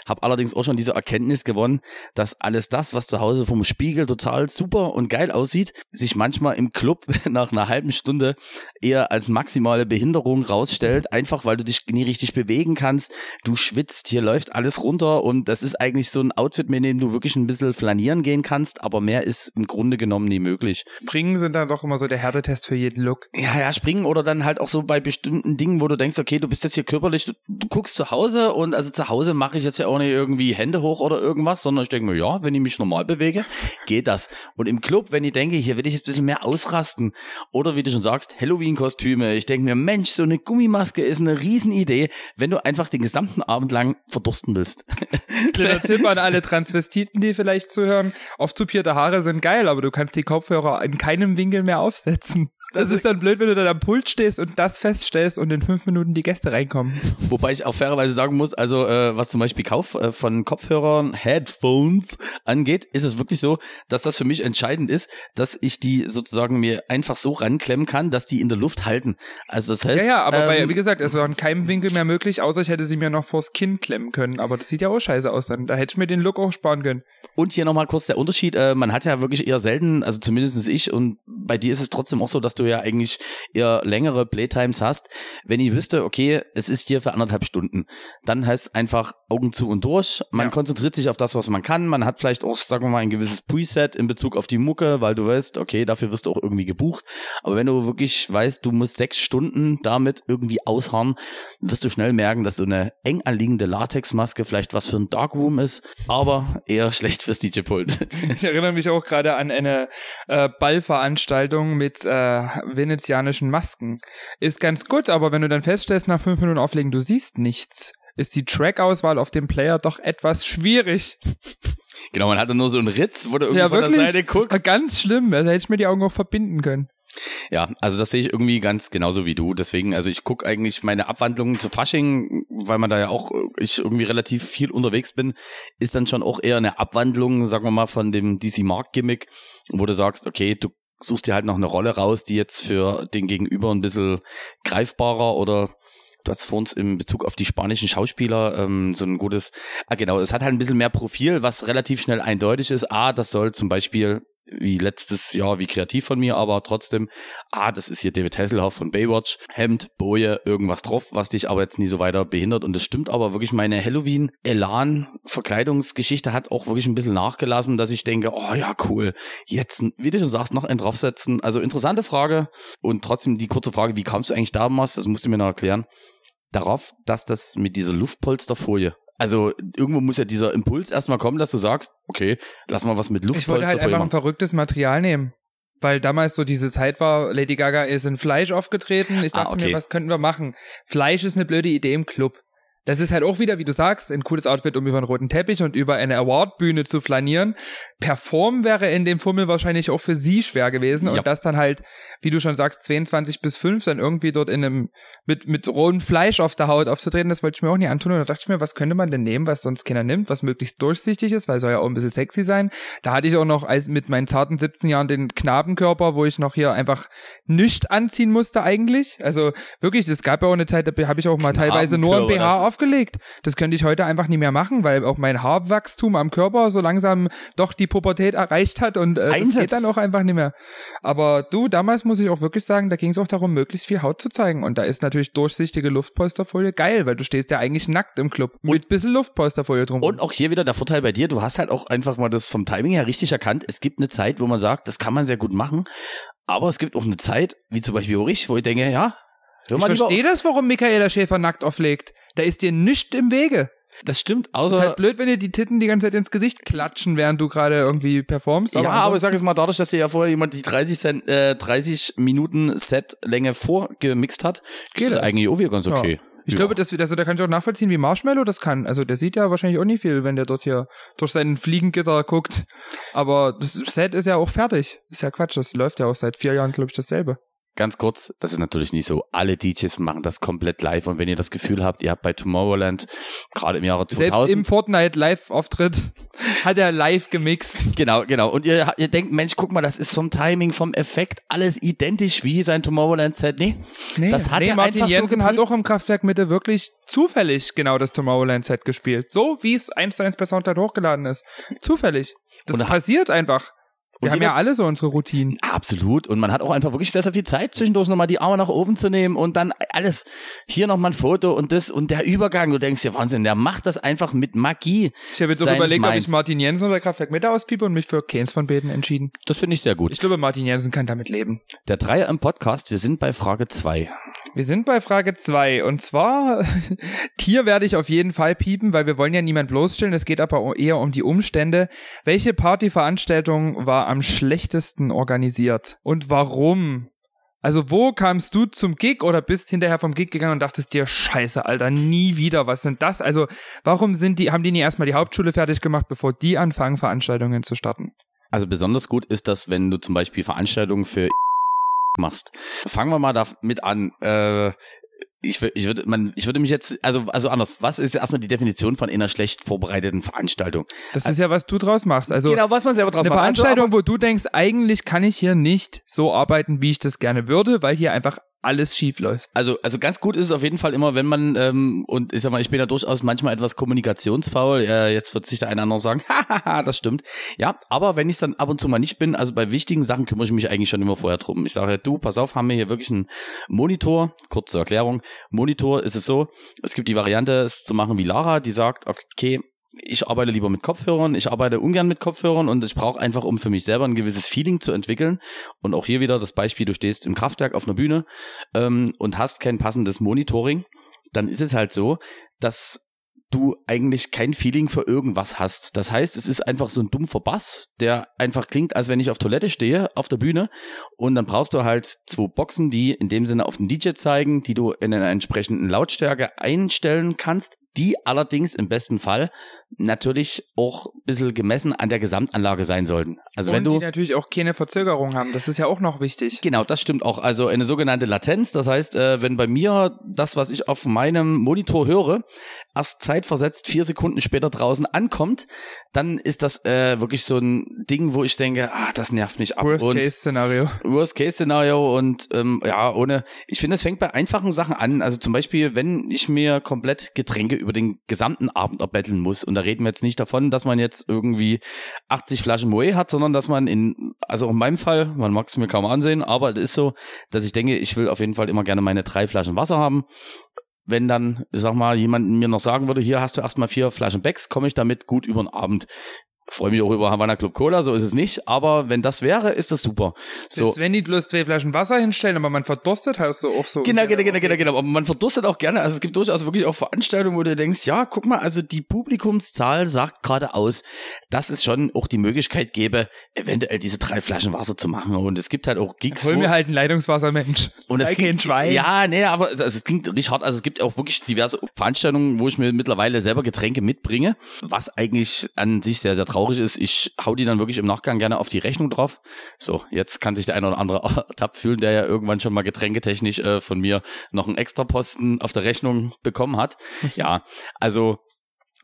Hab allerdings auch schon diese Erkenntnis gewonnen, dass alles das, was zu Hause vom Spiegel total super und geil aussieht, sich manchmal im Club nach einer halben Stunde eher als maximale Behinderung rausstellt, einfach weil du dich nie richtig bewegen kannst. Du schwitzt, hier läuft alles runter und das ist eigentlich so ein Outfit, mit dem du wirklich ein bisschen flanieren gehen kannst, aber mehr ist im Grunde genommen nie möglich. Springen sind dann doch immer so der Härtetest für jeden Look. Ja, ja, springen oder dann halt auch so bei bestimmten Dingen, wo du denkst, okay, okay, du bist jetzt hier körperlich, du, du guckst zu Hause und also zu Hause mache ich jetzt ja auch nicht irgendwie Hände hoch oder irgendwas, sondern ich denke mir, ja, wenn ich mich normal bewege, geht das. Und im Club, wenn ich denke, hier will ich jetzt ein bisschen mehr ausrasten oder wie du schon sagst, Halloween-Kostüme, ich denke mir, Mensch, so eine Gummimaske ist eine Riesenidee, wenn du einfach den gesamten Abend lang verdursten willst. Kleiner Tipp an alle Transvestiten, die vielleicht zuhören, auftupierte Haare sind geil, aber du kannst die Kopfhörer in keinem Winkel mehr aufsetzen. Das ist dann blöd, wenn du dann am Pult stehst und das feststellst und in fünf Minuten die Gäste reinkommen. Wobei ich auch fairerweise sagen muss, also äh, was zum Beispiel Kauf äh, von Kopfhörern, Headphones angeht, ist es wirklich so, dass das für mich entscheidend ist, dass ich die sozusagen mir einfach so ranklemmen kann, dass die in der Luft halten. Also das heißt. Ja, ja, aber ähm, bei, wie gesagt, es war in keinem Winkel mehr möglich, außer ich hätte sie mir noch vors Kinn klemmen können. Aber das sieht ja auch scheiße aus dann. Da hätte ich mir den Look auch sparen können. Und hier nochmal kurz der Unterschied. Äh, man hat ja wirklich eher selten, also zumindest ich, und bei dir ist es trotzdem auch so, dass du du ja eigentlich eher längere Playtimes hast. Wenn ich wüsste, okay, es ist hier für anderthalb Stunden, dann heißt einfach Augen zu und durch. Man ja. konzentriert sich auf das, was man kann. Man hat vielleicht auch, sagen wir mal, ein gewisses Preset in Bezug auf die Mucke, weil du weißt, okay, dafür wirst du auch irgendwie gebucht. Aber wenn du wirklich weißt, du musst sechs Stunden damit irgendwie ausharren, wirst du schnell merken, dass so eine eng anliegende Latexmaske vielleicht was für ein Darkroom ist, aber eher schlecht fürs DJ-Pult. Ich erinnere mich auch gerade an eine äh, Ballveranstaltung mit äh, venezianischen Masken. Ist ganz gut, aber wenn du dann feststellst, nach fünf Minuten auflegen, du siehst nichts, ist die Track-Auswahl auf dem Player doch etwas schwierig. Genau, man hatte nur so einen Ritz, wo du irgendwie ja, von der Seite guckst. Ganz schlimm, da hätte ich mir die Augen auch verbinden können. Ja, also das sehe ich irgendwie ganz genauso wie du. Deswegen, also ich gucke eigentlich meine Abwandlungen zu Fasching, weil man da ja auch, ich irgendwie relativ viel unterwegs bin, ist dann schon auch eher eine Abwandlung, sagen wir mal, von dem DC Mark Gimmick, wo du sagst, okay, du suchst dir halt noch eine Rolle raus, die jetzt für den Gegenüber ein bisschen greifbarer oder du hast vor uns im Bezug auf die spanischen Schauspieler ähm, so ein gutes, ah genau, es hat halt ein bisschen mehr Profil, was relativ schnell eindeutig ist. Ah, das soll zum Beispiel wie letztes Jahr, wie kreativ von mir, aber trotzdem, ah, das ist hier David Hasselhoff von Baywatch, Hemd, Boje, irgendwas drauf, was dich aber jetzt nie so weiter behindert. Und das stimmt aber wirklich, meine Halloween-Elan-Verkleidungsgeschichte hat auch wirklich ein bisschen nachgelassen, dass ich denke, oh ja, cool, jetzt, wie du schon sagst, noch einen draufsetzen. Also interessante Frage und trotzdem die kurze Frage, wie kamst du eigentlich damals, das musst du mir noch erklären, darauf, dass das mit dieser Luftpolsterfolie also irgendwo muss ja dieser Impuls erstmal kommen, dass du sagst, okay, lass mal was mit Luft. Ich wollte halt einfach ein verrücktes Material nehmen. Weil damals so diese Zeit war, Lady Gaga ist in Fleisch aufgetreten. Ich ah, dachte ah, okay. mir, was könnten wir machen? Fleisch ist eine blöde Idee im Club. Das ist halt auch wieder, wie du sagst, ein cooles Outfit, um über einen roten Teppich und über eine Awardbühne zu flanieren. Performen wäre in dem Fummel wahrscheinlich auch für sie schwer gewesen. Ja. Und das dann halt, wie du schon sagst, 22 bis 5 dann irgendwie dort in einem, mit, mit rohem Fleisch auf der Haut aufzutreten, das wollte ich mir auch nie antun. Und da dachte ich mir, was könnte man denn nehmen, was sonst keiner nimmt, was möglichst durchsichtig ist, weil soll ja auch ein bisschen sexy sein. Da hatte ich auch noch als mit meinen zarten 17 Jahren den Knabenkörper, wo ich noch hier einfach nichts anziehen musste eigentlich. Also wirklich, es gab ja auch eine Zeit, da habe ich auch mal teilweise nur ein BH aufgelegt. Das könnte ich heute einfach nie mehr machen, weil auch mein Haarwachstum am Körper so langsam doch die Pubertät erreicht hat und äh, das geht dann auch einfach nicht mehr. Aber du, damals muss ich auch wirklich sagen, da ging es auch darum, möglichst viel Haut zu zeigen. Und da ist natürlich durchsichtige Luftpolsterfolie geil, weil du stehst ja eigentlich nackt im Club und, mit bisschen Luftpolsterfolie drum. Und auch hier wieder der Vorteil bei dir, du hast halt auch einfach mal das vom Timing her richtig erkannt. Es gibt eine Zeit, wo man sagt, das kann man sehr gut machen. Aber es gibt auch eine Zeit, wie zum Beispiel auch ich, wo ich denke, ja, hör mal Ich verstehe das, warum Michaela Schäfer nackt auflegt. Da ist dir nichts im Wege. Das stimmt, außer. Es ist halt blöd, wenn dir die Titten die ganze Zeit ins Gesicht klatschen, während du gerade irgendwie performst. Aber ja, aber ich sag jetzt mal, dadurch, dass dir ja vorher jemand die 30, Cent, äh, 30 Minuten Setlänge vorgemixt hat, geht das eigentlich auch wieder ganz okay. Ja. Ich ja. glaube, das, also da kann ich auch nachvollziehen, wie Marshmallow das kann. Also der sieht ja wahrscheinlich auch nicht viel, wenn der dort hier durch seinen Fliegengitter guckt. Aber das Set ist ja auch fertig. Ist ja Quatsch, das läuft ja auch seit vier Jahren, glaube ich, dasselbe. Ganz kurz, das ist natürlich nicht so. Alle DJs machen das komplett live und wenn ihr das Gefühl habt, ihr habt bei Tomorrowland gerade im Jahre 2000 Selbst im Fortnite Live-Auftritt hat er live gemixt. Genau, genau. Und ihr, ihr denkt, Mensch, guck mal, das ist vom Timing, vom Effekt alles identisch wie sein Tomorrowland-Set. Nee, Nee, das hat nee, er Martin einfach Jensen so hat auch im Kraftwerk Mitte wirklich zufällig genau das Tomorrowland-Set gespielt. So wie es eins zu eins bei Soundcloud hochgeladen ist. Zufällig. Das Und er passiert einfach. Wir Und haben jeder- ja alle so unsere Routinen. Absolut. Und man hat auch einfach wirklich sehr, sehr viel Zeit, zwischendurch nochmal die Arme nach oben zu nehmen und dann alles. Hier nochmal ein Foto und das und der Übergang. Du denkst ja, Wahnsinn, der macht das einfach mit Magie. Ich habe jetzt auch überlegt, ob ich Minds. Martin Jensen oder Kraftwerk Mitte auspiepe und mich für Keynes von Beten entschieden. Das finde ich sehr gut. Ich glaube, Martin Jensen kann damit leben. Der Dreier im Podcast, wir sind bei Frage zwei. Wir sind bei Frage zwei und zwar, hier werde ich auf jeden Fall piepen, weil wir wollen ja niemand bloßstellen. Es geht aber eher um die Umstände. Welche Partyveranstaltung war am schlechtesten organisiert und warum? Also wo kamst du zum Gig oder bist hinterher vom Gig gegangen und dachtest dir, scheiße, Alter, nie wieder, was sind das? Also warum sind die, haben die nie erstmal die Hauptschule fertig gemacht, bevor die anfangen, Veranstaltungen zu starten? Also besonders gut ist das, wenn du zum Beispiel Veranstaltungen für machst. Fangen wir mal damit an. Äh, ich, ich, würde, man, ich würde mich jetzt, also, also anders, was ist erstmal die Definition von einer schlecht vorbereiteten Veranstaltung? Das ist ja, was du draus machst. Also genau, was man selber draus Eine macht. Also, Veranstaltung, wo du denkst, eigentlich kann ich hier nicht so arbeiten, wie ich das gerne würde, weil hier einfach alles schief läuft. Also, also ganz gut ist es auf jeden Fall immer, wenn man, ähm, und ich sag mal, ich bin ja durchaus manchmal etwas kommunikationsfaul, äh, jetzt wird sich der eine oder andere sagen, hahaha, das stimmt. Ja, aber wenn ich dann ab und zu mal nicht bin, also bei wichtigen Sachen kümmere ich mich eigentlich schon immer vorher drum. Ich sage, du, pass auf, haben wir hier wirklich einen Monitor, kurze Erklärung, Monitor ist es so, es gibt die Variante, es zu machen wie Lara, die sagt, okay, ich arbeite lieber mit Kopfhörern, ich arbeite ungern mit Kopfhörern und ich brauche einfach, um für mich selber ein gewisses Feeling zu entwickeln. Und auch hier wieder das Beispiel, du stehst im Kraftwerk auf einer Bühne ähm, und hast kein passendes Monitoring, dann ist es halt so, dass du eigentlich kein Feeling für irgendwas hast. Das heißt, es ist einfach so ein dumpfer Bass, der einfach klingt, als wenn ich auf Toilette stehe, auf der Bühne. Und dann brauchst du halt zwei Boxen, die in dem Sinne auf den DJ zeigen, die du in einer entsprechenden Lautstärke einstellen kannst, die allerdings im besten Fall natürlich auch ein bisschen gemessen an der Gesamtanlage sein sollten. Also und wenn du die natürlich auch keine Verzögerung haben. Das ist ja auch noch wichtig. Genau, das stimmt auch. Also eine sogenannte Latenz. Das heißt, äh, wenn bei mir das, was ich auf meinem Monitor höre, erst zeitversetzt vier Sekunden später draußen ankommt, dann ist das äh, wirklich so ein Ding, wo ich denke, ah, das nervt mich ab. Worst und Case Szenario. Worst Case Szenario und ähm, ja, ohne. Ich finde, es fängt bei einfachen Sachen an. Also zum Beispiel, wenn ich mir komplett Getränke über den gesamten Abend erbetteln muss. Und da reden wir jetzt nicht davon, dass man jetzt irgendwie 80 Flaschen Moe hat, sondern dass man in, also in meinem Fall, man mag es mir kaum ansehen, aber es ist so, dass ich denke, ich will auf jeden Fall immer gerne meine drei Flaschen Wasser haben. Wenn dann, sag mal, jemand mir noch sagen würde, hier hast du erstmal vier Flaschen Becks, komme ich damit gut über den Abend. Freue mich auch über Havana Club Cola, so ist es nicht. Aber wenn das wäre, ist das super. So. Selbst wenn die bloß zwei Flaschen Wasser hinstellen, aber man verdurstet, hast du auch so. Genau, genau, genau, genau, genau. Aber man verdurstet auch gerne. Also es gibt durchaus wirklich auch Veranstaltungen, wo du denkst, ja, guck mal, also die Publikumszahl sagt gerade aus, dass es schon auch die Möglichkeit gäbe, eventuell diese drei Flaschen Wasser zu machen. Und es gibt halt auch Gigs, Hol mir halt ein Leitungswassermensch. und Sei das kein klingt, Schwein. Ja, nee, aber also es klingt richtig hart. Also es gibt auch wirklich diverse Veranstaltungen, wo ich mir mittlerweile selber Getränke mitbringe, was eigentlich an sich sehr, sehr traurig ist. Ich hau die dann wirklich im Nachgang gerne auf die Rechnung drauf. So, jetzt kann sich der eine oder andere ertappt fühlen, der ja irgendwann schon mal getränketechnisch äh, von mir noch einen Extraposten auf der Rechnung bekommen hat. Ja, also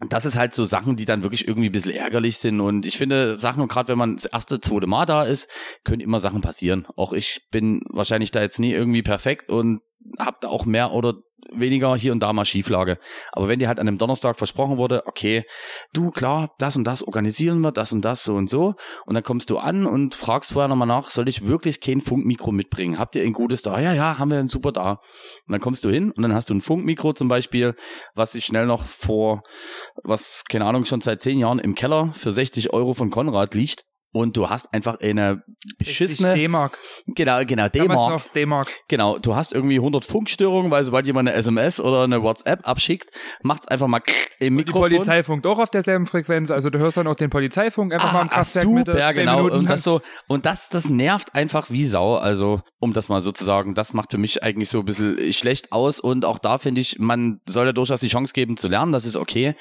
das ist halt so Sachen, die dann wirklich irgendwie ein bisschen ärgerlich sind. Und ich finde, Sachen, gerade wenn man das erste, zweite Mal da ist, können immer Sachen passieren. Auch ich bin wahrscheinlich da jetzt nie irgendwie perfekt und habe da auch mehr oder weniger hier und da mal Schieflage. Aber wenn dir halt an einem Donnerstag versprochen wurde, okay, du klar, das und das organisieren wir, das und das so und so, und dann kommst du an und fragst vorher nochmal nach, soll ich wirklich kein Funkmikro mitbringen? Habt ihr ein gutes da? Ja, ja, haben wir ein super da. Und dann kommst du hin und dann hast du ein Funkmikro zum Beispiel, was sich schnell noch vor, was, keine Ahnung, schon seit zehn Jahren im Keller für 60 Euro von Konrad liegt. Und du hast einfach eine 60 beschissene, D-Mark. genau, genau, D-Mark. D-Mark. Genau, du hast irgendwie 100 Funkstörungen, weil sobald jemand eine SMS oder eine WhatsApp abschickt, macht's einfach mal im Die Mikrofon. Polizei funkt auch auf derselben Frequenz, also du hörst dann auch den Polizeifunk einfach mal im Ah, Kraftwerk super, mit zwei genau. Minuten Und das so, und das, das nervt einfach wie Sau. Also, um das mal so zu sagen, das macht für mich eigentlich so ein bisschen schlecht aus. Und auch da finde ich, man soll ja durchaus die Chance geben zu lernen, das ist okay.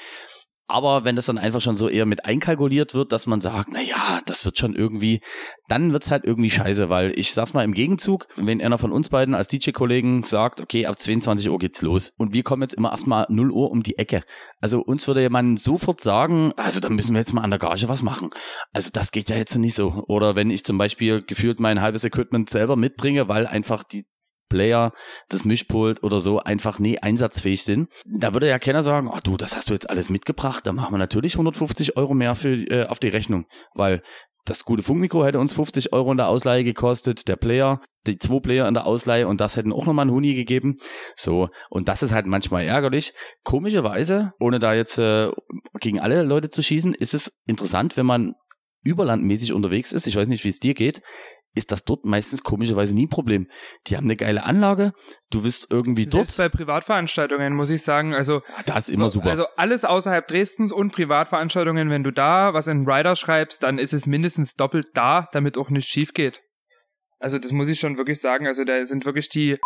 Aber wenn das dann einfach schon so eher mit einkalkuliert wird, dass man sagt, na ja, das wird schon irgendwie, dann wird's halt irgendwie scheiße, weil ich sag's mal im Gegenzug, wenn einer von uns beiden als DJ-Kollegen sagt, okay, ab 22 Uhr geht's los und wir kommen jetzt immer erstmal 0 Uhr um die Ecke. Also uns würde man sofort sagen, also da müssen wir jetzt mal an der Gage was machen. Also das geht ja jetzt nicht so. Oder wenn ich zum Beispiel gefühlt mein halbes Equipment selber mitbringe, weil einfach die Player, das Mischpult oder so einfach nie einsatzfähig sind. Da würde ja keiner sagen, ach du, das hast du jetzt alles mitgebracht, da machen wir natürlich 150 Euro mehr für, äh, auf die Rechnung, weil das gute Funkmikro hätte uns 50 Euro in der Ausleihe gekostet, der Player, die zwei Player in der Ausleihe und das hätten auch nochmal einen Huni gegeben. So, und das ist halt manchmal ärgerlich. Komischerweise, ohne da jetzt äh, gegen alle Leute zu schießen, ist es interessant, wenn man überlandmäßig unterwegs ist. Ich weiß nicht, wie es dir geht ist das dort meistens komischerweise nie ein Problem. Die haben eine geile Anlage, du bist irgendwie Selbst dort. bei Privatveranstaltungen muss ich sagen, also das ist immer super. Also alles außerhalb Dresdens und Privatveranstaltungen, wenn du da was in Rider schreibst, dann ist es mindestens doppelt da, damit auch nichts schief geht. Also das muss ich schon wirklich sagen, also da sind wirklich die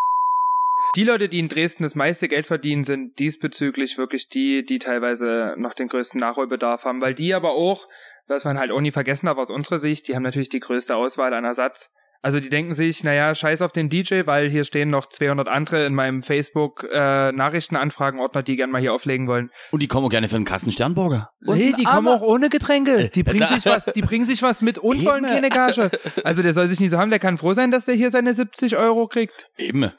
die Leute, die in Dresden das meiste Geld verdienen, sind diesbezüglich wirklich die, die teilweise noch den größten Nachholbedarf haben, weil die aber auch was man halt auch nie vergessen darf aus unserer Sicht, die haben natürlich die größte Auswahl an Ersatz. Also die denken sich, naja, scheiß auf den DJ, weil hier stehen noch 200 andere in meinem Facebook äh, Nachrichtenanfragenordner, die gerne mal hier auflegen wollen. Und die kommen auch gerne für einen Kasten Sternburger. Nee, die kommen auch ohne Getränke. Die bringen sich was, die bringen sich was mit und wollen keine Gage. Also der soll sich nicht so haben, der kann froh sein, dass der hier seine 70 Euro kriegt. Eben.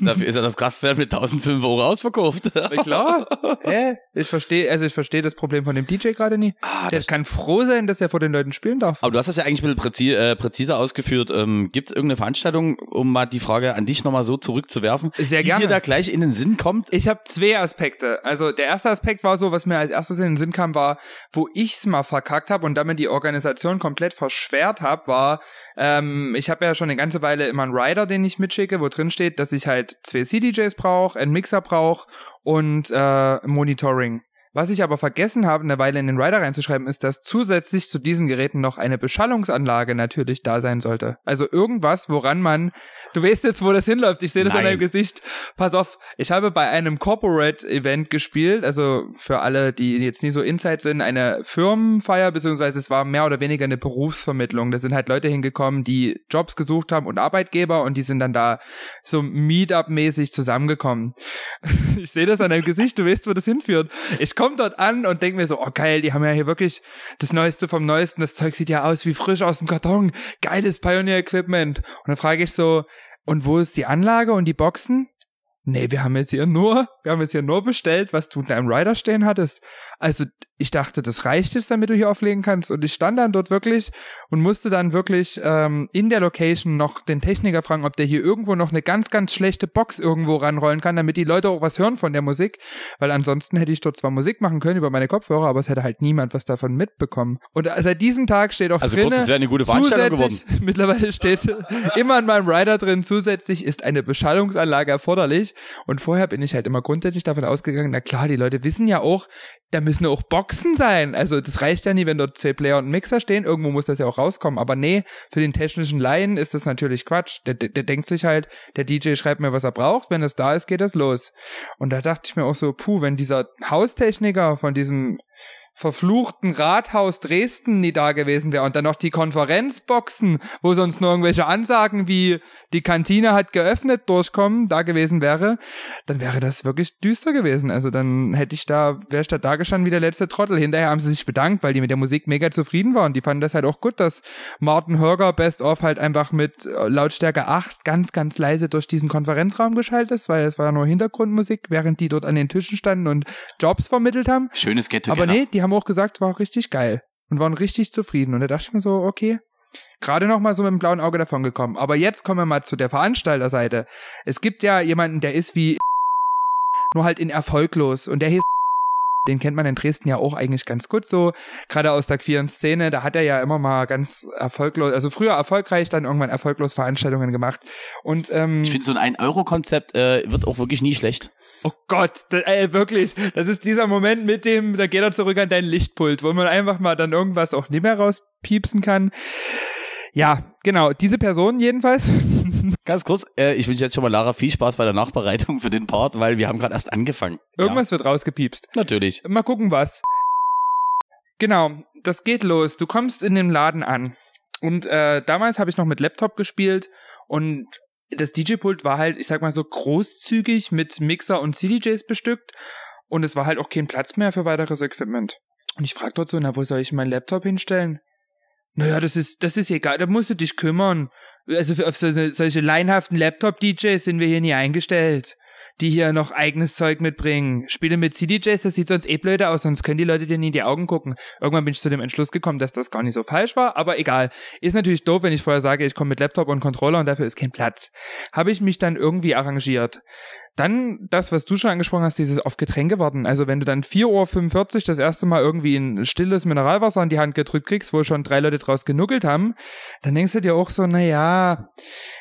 Dafür ist er das Kraftwerk mit 1005 Euro ausverkauft. Ja, klar. Hä? Ich verstehe, also ich verstehe das Problem von dem DJ gerade nie. Ah, der kann froh sein, dass er vor den Leuten spielen darf. Aber du hast das ja eigentlich ein bisschen präzi äh, präziser ausgeführt. Ähm, Gibt es irgendeine Veranstaltung, um mal die Frage an dich nochmal so zurückzuwerfen, Sehr die gerne. dir da gleich in den Sinn kommt? Ich habe zwei Aspekte. Also der erste Aspekt war so, was mir als erstes in den Sinn kam, war, wo ich's mal verkackt habe und damit die Organisation komplett verschwert habe, war, ähm, ich habe ja schon eine ganze Weile immer einen Rider, den ich mitschicke, wo drin steht, dass ich halt zwei CDJs brauche, einen Mixer brauche und äh, Monitoring. Was ich aber vergessen habe, eine Weile in den Rider reinzuschreiben, ist, dass zusätzlich zu diesen Geräten noch eine Beschallungsanlage natürlich da sein sollte. Also irgendwas, woran man, du weißt jetzt, wo das hinläuft, ich sehe das Nein. an deinem Gesicht. Pass auf, ich habe bei einem Corporate-Event gespielt, also für alle, die jetzt nie so inside sind, eine Firmenfeier, beziehungsweise es war mehr oder weniger eine Berufsvermittlung. Da sind halt Leute hingekommen, die Jobs gesucht haben und Arbeitgeber und die sind dann da so Meetup-mäßig zusammengekommen. Ich sehe das an deinem Gesicht, du weißt, wo das hinführt. Ich komme dort an und denke mir so, oh geil, die haben ja hier wirklich das Neueste vom Neuesten. Das Zeug sieht ja aus wie frisch aus dem Karton. Geiles Pioneer-Equipment. Und dann frage ich so, und wo ist die Anlage und die Boxen? Nee, wir haben jetzt hier nur, wir haben jetzt hier nur bestellt, was du in deinem Rider stehen hattest. Also ich dachte, das reicht jetzt, damit du hier auflegen kannst. Und ich stand dann dort wirklich und musste dann wirklich ähm, in der Location noch den Techniker fragen, ob der hier irgendwo noch eine ganz, ganz schlechte Box irgendwo ranrollen kann, damit die Leute auch was hören von der Musik. Weil ansonsten hätte ich dort zwar Musik machen können über meine Kopfhörer, aber es hätte halt niemand was davon mitbekommen. Und seit diesem Tag steht auch Also kurz, das wäre eine gute Veranstaltung geworden. Mittlerweile steht immer in meinem Rider drin, zusätzlich ist eine Beschallungsanlage erforderlich. Und vorher bin ich halt immer grundsätzlich davon ausgegangen, na klar, die Leute wissen ja auch, da müssen auch Boxen sein. Also das reicht ja nie, wenn dort zwei Player und ein Mixer stehen. Irgendwo muss das ja auch rauskommen. Aber nee, für den technischen Laien ist das natürlich Quatsch. Der, der, der denkt sich halt, der DJ schreibt mir, was er braucht. Wenn es da ist, geht es los. Und da dachte ich mir auch so, puh, wenn dieser Haustechniker von diesem verfluchten Rathaus Dresden nie da gewesen wäre und dann noch die Konferenzboxen, wo sonst nur irgendwelche Ansagen wie die Kantine hat geöffnet durchkommen, da gewesen wäre, dann wäre das wirklich düster gewesen. Also dann hätte ich da, wäre ich da da gestanden wie der letzte Trottel. Hinterher haben sie sich bedankt, weil die mit der Musik mega zufrieden waren. Die fanden das halt auch gut, dass Martin Hörger Best of halt einfach mit äh, Lautstärke 8 ganz, ganz leise durch diesen Konferenzraum geschaltet ist, weil es war ja nur Hintergrundmusik, während die dort an den Tischen standen und Jobs vermittelt haben. Schönes Get Aber nee, die haben auch gesagt, war richtig geil und waren richtig zufrieden. Und da dachte ich mir so, okay, gerade noch mal so mit dem blauen Auge davon gekommen. Aber jetzt kommen wir mal zu der Veranstalterseite. Es gibt ja jemanden, der ist wie nur halt in erfolglos und der hieß den kennt man in Dresden ja auch eigentlich ganz gut so, gerade aus der queeren Szene, da hat er ja immer mal ganz erfolglos, also früher erfolgreich, dann irgendwann erfolglos Veranstaltungen gemacht und ähm, Ich finde so ein 1-Euro-Konzept äh, wird auch wirklich nie schlecht. Oh Gott, da, ey, wirklich. Das ist dieser Moment mit dem, da geht er zurück an dein Lichtpult, wo man einfach mal dann irgendwas auch nicht mehr rauspiepsen kann. Ja, genau, diese Person jedenfalls. Ganz kurz, äh, ich wünsche jetzt schon mal Lara viel Spaß bei der Nachbereitung für den Part, weil wir haben gerade erst angefangen. Irgendwas wird rausgepiepst. Ja, natürlich. Mal gucken, was. Genau, das geht los. Du kommst in dem Laden an. Und äh, damals habe ich noch mit Laptop gespielt und das DJ-Pult war halt, ich sag mal so, großzügig mit Mixer und CDJs bestückt und es war halt auch kein Platz mehr für weiteres Equipment. Und ich frag dort so, na, wo soll ich meinen Laptop hinstellen? Naja, das ist, das ist egal, da musst du dich kümmern. Also auf so, solche leinhaften Laptop-DJs sind wir hier nie eingestellt die hier noch eigenes Zeug mitbringen. Spiele mit CDJs, das sieht sonst eh blöde aus, sonst können die Leute dir nie in die Augen gucken. Irgendwann bin ich zu dem Entschluss gekommen, dass das gar nicht so falsch war, aber egal. Ist natürlich doof, wenn ich vorher sage, ich komme mit Laptop und Controller und dafür ist kein Platz. Habe ich mich dann irgendwie arrangiert. Dann das, was du schon angesprochen hast, dieses auf Getränke warten. Also wenn du dann 4.45 Uhr das erste Mal irgendwie ein stilles Mineralwasser in die Hand gedrückt kriegst, wo schon drei Leute draus genuckelt haben, dann denkst du dir auch so, na ja,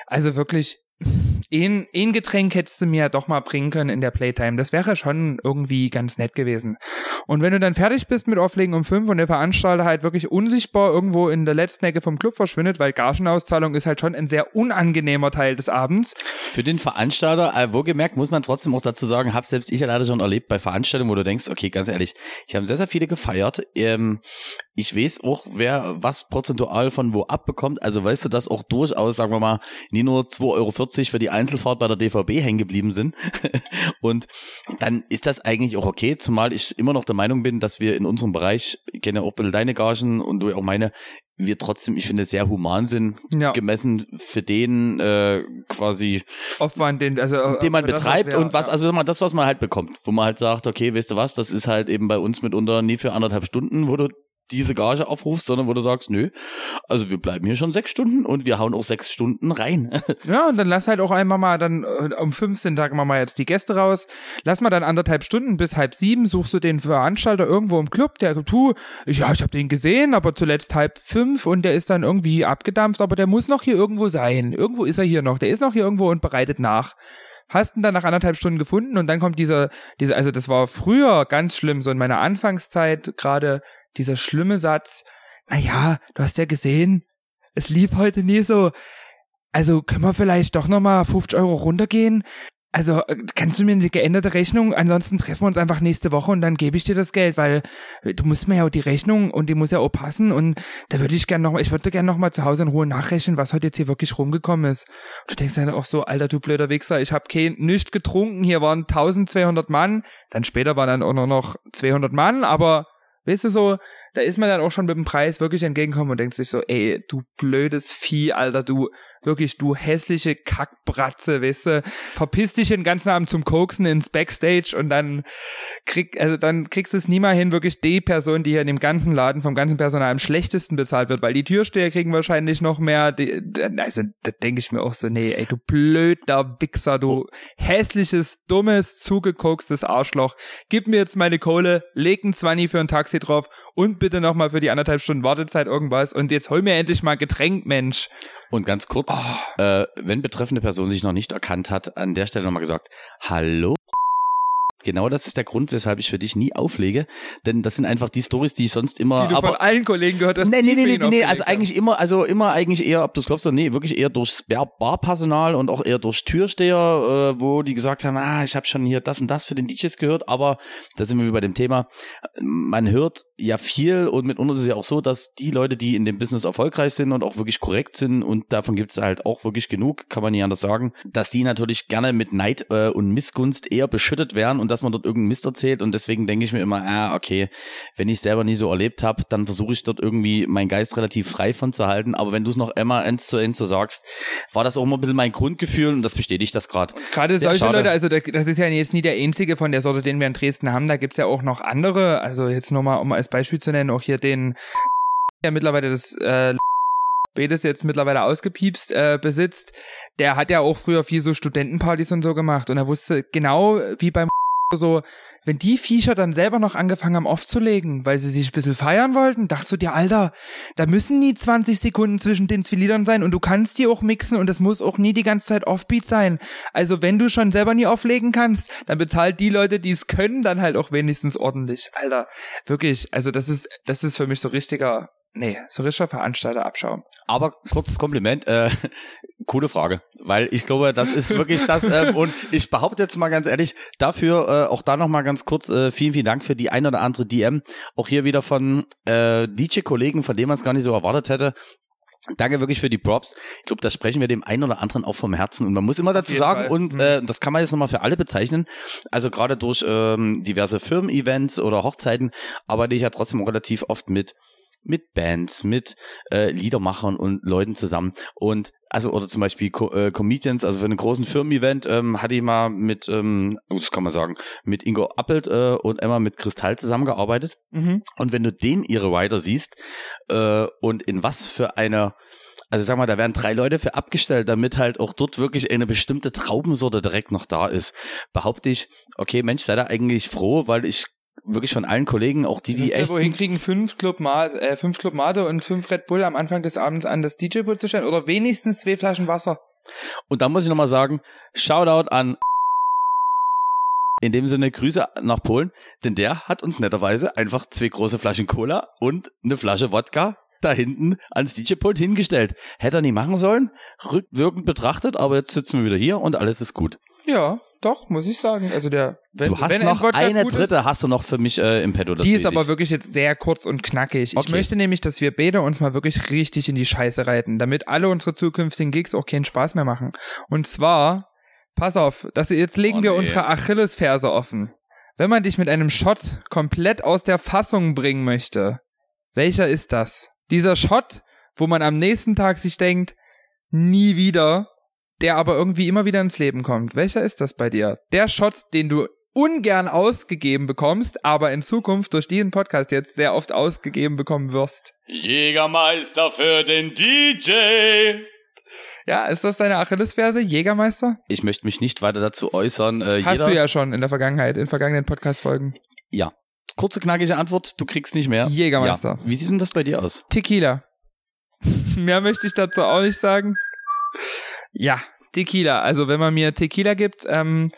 also wirklich, ein, ein Getränk hättest du mir doch mal bringen können in der Playtime. Das wäre schon irgendwie ganz nett gewesen. Und wenn du dann fertig bist mit Auflegen um fünf und der Veranstalter halt wirklich unsichtbar irgendwo in der letzten Ecke vom Club verschwindet, weil Gagenauszahlung ist halt schon ein sehr unangenehmer Teil des Abends. Für den Veranstalter, äh, wo gemerkt, muss man trotzdem auch dazu sagen, hab selbst ich ja leider schon erlebt bei Veranstaltungen, wo du denkst, okay, ganz ehrlich, ich habe sehr, sehr viele gefeiert. Ähm, ich weiß auch, wer was prozentual von wo abbekommt. Also weißt du, dass auch durchaus, sagen wir mal, nie nur 2,40 Euro für die Einzelfahrt bei der DVB hängen geblieben sind. und dann ist das eigentlich auch okay, zumal ich immer noch der Meinung bin, dass wir in unserem Bereich, ich kenne auch ein bisschen deine Gagen und du auch meine, wir trotzdem, ich finde, sehr human sind, ja. gemessen für den äh, quasi Aufwand, den, also, äh, den man betreibt wär, und was, also das, was man halt bekommt, wo man halt sagt, okay, weißt du was, das ist halt eben bei uns mitunter nie für anderthalb Stunden, wo du diese Gage aufrufst, sondern wo du sagst, nö, also wir bleiben hier schon sechs Stunden und wir hauen auch sechs Stunden rein. Ja, und dann lass halt auch einmal mal dann äh, um 15 Tage machen wir jetzt die Gäste raus. Lass mal dann anderthalb Stunden bis halb sieben, suchst du den Veranstalter irgendwo im Club, der tu, ja, ich habe den gesehen, aber zuletzt halb fünf und der ist dann irgendwie abgedampft, aber der muss noch hier irgendwo sein. Irgendwo ist er hier noch, der ist noch hier irgendwo und bereitet nach hast ihn dann nach anderthalb Stunden gefunden und dann kommt dieser, dieser, also das war früher ganz schlimm, so in meiner Anfangszeit gerade dieser schlimme Satz, na ja, du hast ja gesehen, es lief heute nie so. Also können wir vielleicht doch nochmal 50 Euro runtergehen? Also äh, kannst du mir eine geänderte Rechnung? Ansonsten treffen wir uns einfach nächste Woche und dann gebe ich dir das Geld, weil äh, du musst mir ja auch die Rechnung und die muss ja auch passen und da würde ich gerne nochmal, ich würde gerne nochmal zu Hause in Ruhe nachrechnen, was heute jetzt hier wirklich rumgekommen ist. Und du denkst dann auch so, alter du blöder Wichser, ich habe kein nichts getrunken, hier waren 1200 Mann, dann später waren dann auch noch 200 Mann, aber Weißt du so, da ist man dann auch schon mit dem Preis wirklich entgegenkommen und denkt sich so, ey, du blödes Vieh, Alter, du Wirklich, du hässliche Kackbratze, weißt du, verpiss dich den ganzen Abend zum Koksen ins Backstage und dann krieg, also dann kriegst du es nie mal hin, wirklich die Person, die hier in dem ganzen Laden vom ganzen Personal am schlechtesten bezahlt wird, weil die Türsteher kriegen wahrscheinlich noch mehr, die, also da denke ich mir auch so, nee, ey, du blöder Wichser, du hässliches, dummes, zugekokstes Arschloch, gib mir jetzt meine Kohle, leg ein Zwanni für ein Taxi drauf und bitte nochmal für die anderthalb Stunden Wartezeit irgendwas und jetzt hol mir endlich mal Getränk, Mensch. Und ganz kurz, oh. äh, wenn betreffende Person sich noch nicht erkannt hat, an der Stelle nochmal gesagt, hallo genau das ist der Grund, weshalb ich für dich nie auflege. Denn das sind einfach die Stories, die ich sonst immer. Die du aber, von allen Kollegen gehört hast. Nee, nee, nee, nee, nee also eigentlich immer, also immer eigentlich eher, ob du es glaubst oder nee, wirklich eher durchs Barpersonal und auch eher durch Türsteher, äh, wo die gesagt haben, ah, ich habe schon hier das und das für den DJs gehört, aber da sind wir wie bei dem Thema. Man hört ja viel und mitunter ist es ja auch so, dass die Leute, die in dem Business erfolgreich sind und auch wirklich korrekt sind und davon gibt es halt auch wirklich genug, kann man nicht anders sagen, dass die natürlich gerne mit Neid äh, und Missgunst eher beschüttet werden und dass man dort irgendeinen Mist erzählt und deswegen denke ich mir immer, ah, okay, wenn ich selber nie so erlebt habe, dann versuche ich dort irgendwie meinen Geist relativ frei von zu halten, aber wenn du es noch immer eins zu eins so sagst, war das auch immer ein bisschen mein Grundgefühl und das bestätigt das gerade. Gerade solche schade. Leute, also das ist ja jetzt nie der einzige von der Sorte, den wir in Dresden haben, da gibt's ja auch noch andere, also jetzt nochmal, um als als Beispiel zu nennen, auch hier den, der mittlerweile das äh, jetzt mittlerweile ausgepiepst äh, besitzt, der hat ja auch früher viel so Studentenpartys und so gemacht. Und er wusste genau wie beim so, wenn die Viecher dann selber noch angefangen haben aufzulegen, weil sie sich ein bisschen feiern wollten, dachtest du dir, Alter, da müssen nie 20 Sekunden zwischen den zwei Liedern sein und du kannst die auch mixen und es muss auch nie die ganze Zeit Offbeat sein. Also wenn du schon selber nie auflegen kannst, dann bezahlt die Leute, die es können, dann halt auch wenigstens ordentlich. Alter, wirklich, also das ist, das ist für mich so richtiger nee, so richtiger Veranstalterabschaum. Aber kurzes Kompliment, äh, coole Frage, weil ich glaube, das ist wirklich das ähm, und ich behaupte jetzt mal ganz ehrlich, dafür äh, auch da nochmal ganz kurz äh, vielen, vielen Dank für die ein oder andere DM, auch hier wieder von äh, DJ-Kollegen, von denen man es gar nicht so erwartet hätte, Danke wirklich für die Props. Ich glaube, da sprechen wir dem einen oder anderen auch vom Herzen. Und man muss immer dazu sagen, Fall. und mhm. äh, das kann man jetzt nochmal für alle bezeichnen, also gerade durch ähm, diverse Firmen-Events oder Hochzeiten arbeite ich ja trotzdem relativ oft mit mit Bands, mit äh, Liedermachern und Leuten zusammen. Und also oder zum Beispiel Co äh, Comedians, also für einen großen Firmen-Event ähm, hatte ich mal mit, ähm, was kann man sagen, mit Ingo Appelt äh, und Emma mit Kristall zusammengearbeitet. Mhm. Und wenn du den ihre Rider siehst äh, und in was für einer also sag mal, da werden drei Leute für abgestellt, damit halt auch dort wirklich eine bestimmte Traubensorte direkt noch da ist. Behaupte ich, okay, Mensch, sei da eigentlich froh, weil ich wirklich von allen Kollegen, auch die, die echt. Wohin kriegen fünf Club, Mate, äh, fünf Club Mate und fünf Red Bull am Anfang des Abends an das DJ-Pult zu stellen oder wenigstens zwei Flaschen Wasser. Und da muss ich nochmal sagen, Shoutout an in dem Sinne Grüße nach Polen, denn der hat uns netterweise einfach zwei große Flaschen Cola und eine Flasche Wodka da hinten ans DJ-Pult hingestellt. Hätte er nie machen sollen, rückwirkend betrachtet, aber jetzt sitzen wir wieder hier und alles ist gut. Ja, doch, muss ich sagen. Also der, wenn, du hast wenn noch ein eine dritte, ist, hast du noch für mich äh, im Petto. Die ist aber wirklich jetzt sehr kurz und knackig. Okay. Ich möchte nämlich, dass wir beide uns mal wirklich richtig in die Scheiße reiten, damit alle unsere zukünftigen Gigs auch keinen Spaß mehr machen. Und zwar, pass auf, dass jetzt legen oh, wir unsere Achillesferse offen. Wenn man dich mit einem Shot komplett aus der Fassung bringen möchte, welcher ist das? Dieser Shot, wo man am nächsten Tag sich denkt, nie wieder der aber irgendwie immer wieder ins Leben kommt. Welcher ist das bei dir? Der Shot, den du ungern ausgegeben bekommst, aber in Zukunft durch diesen Podcast jetzt sehr oft ausgegeben bekommen wirst. Jägermeister für den DJ. Ja, ist das deine Achillesferse, Jägermeister? Ich möchte mich nicht weiter dazu äußern. Äh, Hast du ja schon in der Vergangenheit, in vergangenen Podcast-Folgen. Ja. Kurze, knackige Antwort, du kriegst nicht mehr. Jägermeister. Ja. Wie sieht denn das bei dir aus? Tequila. mehr möchte ich dazu auch nicht sagen. Ja, Tequila. Also wenn man mir Tequila gibt, ähm,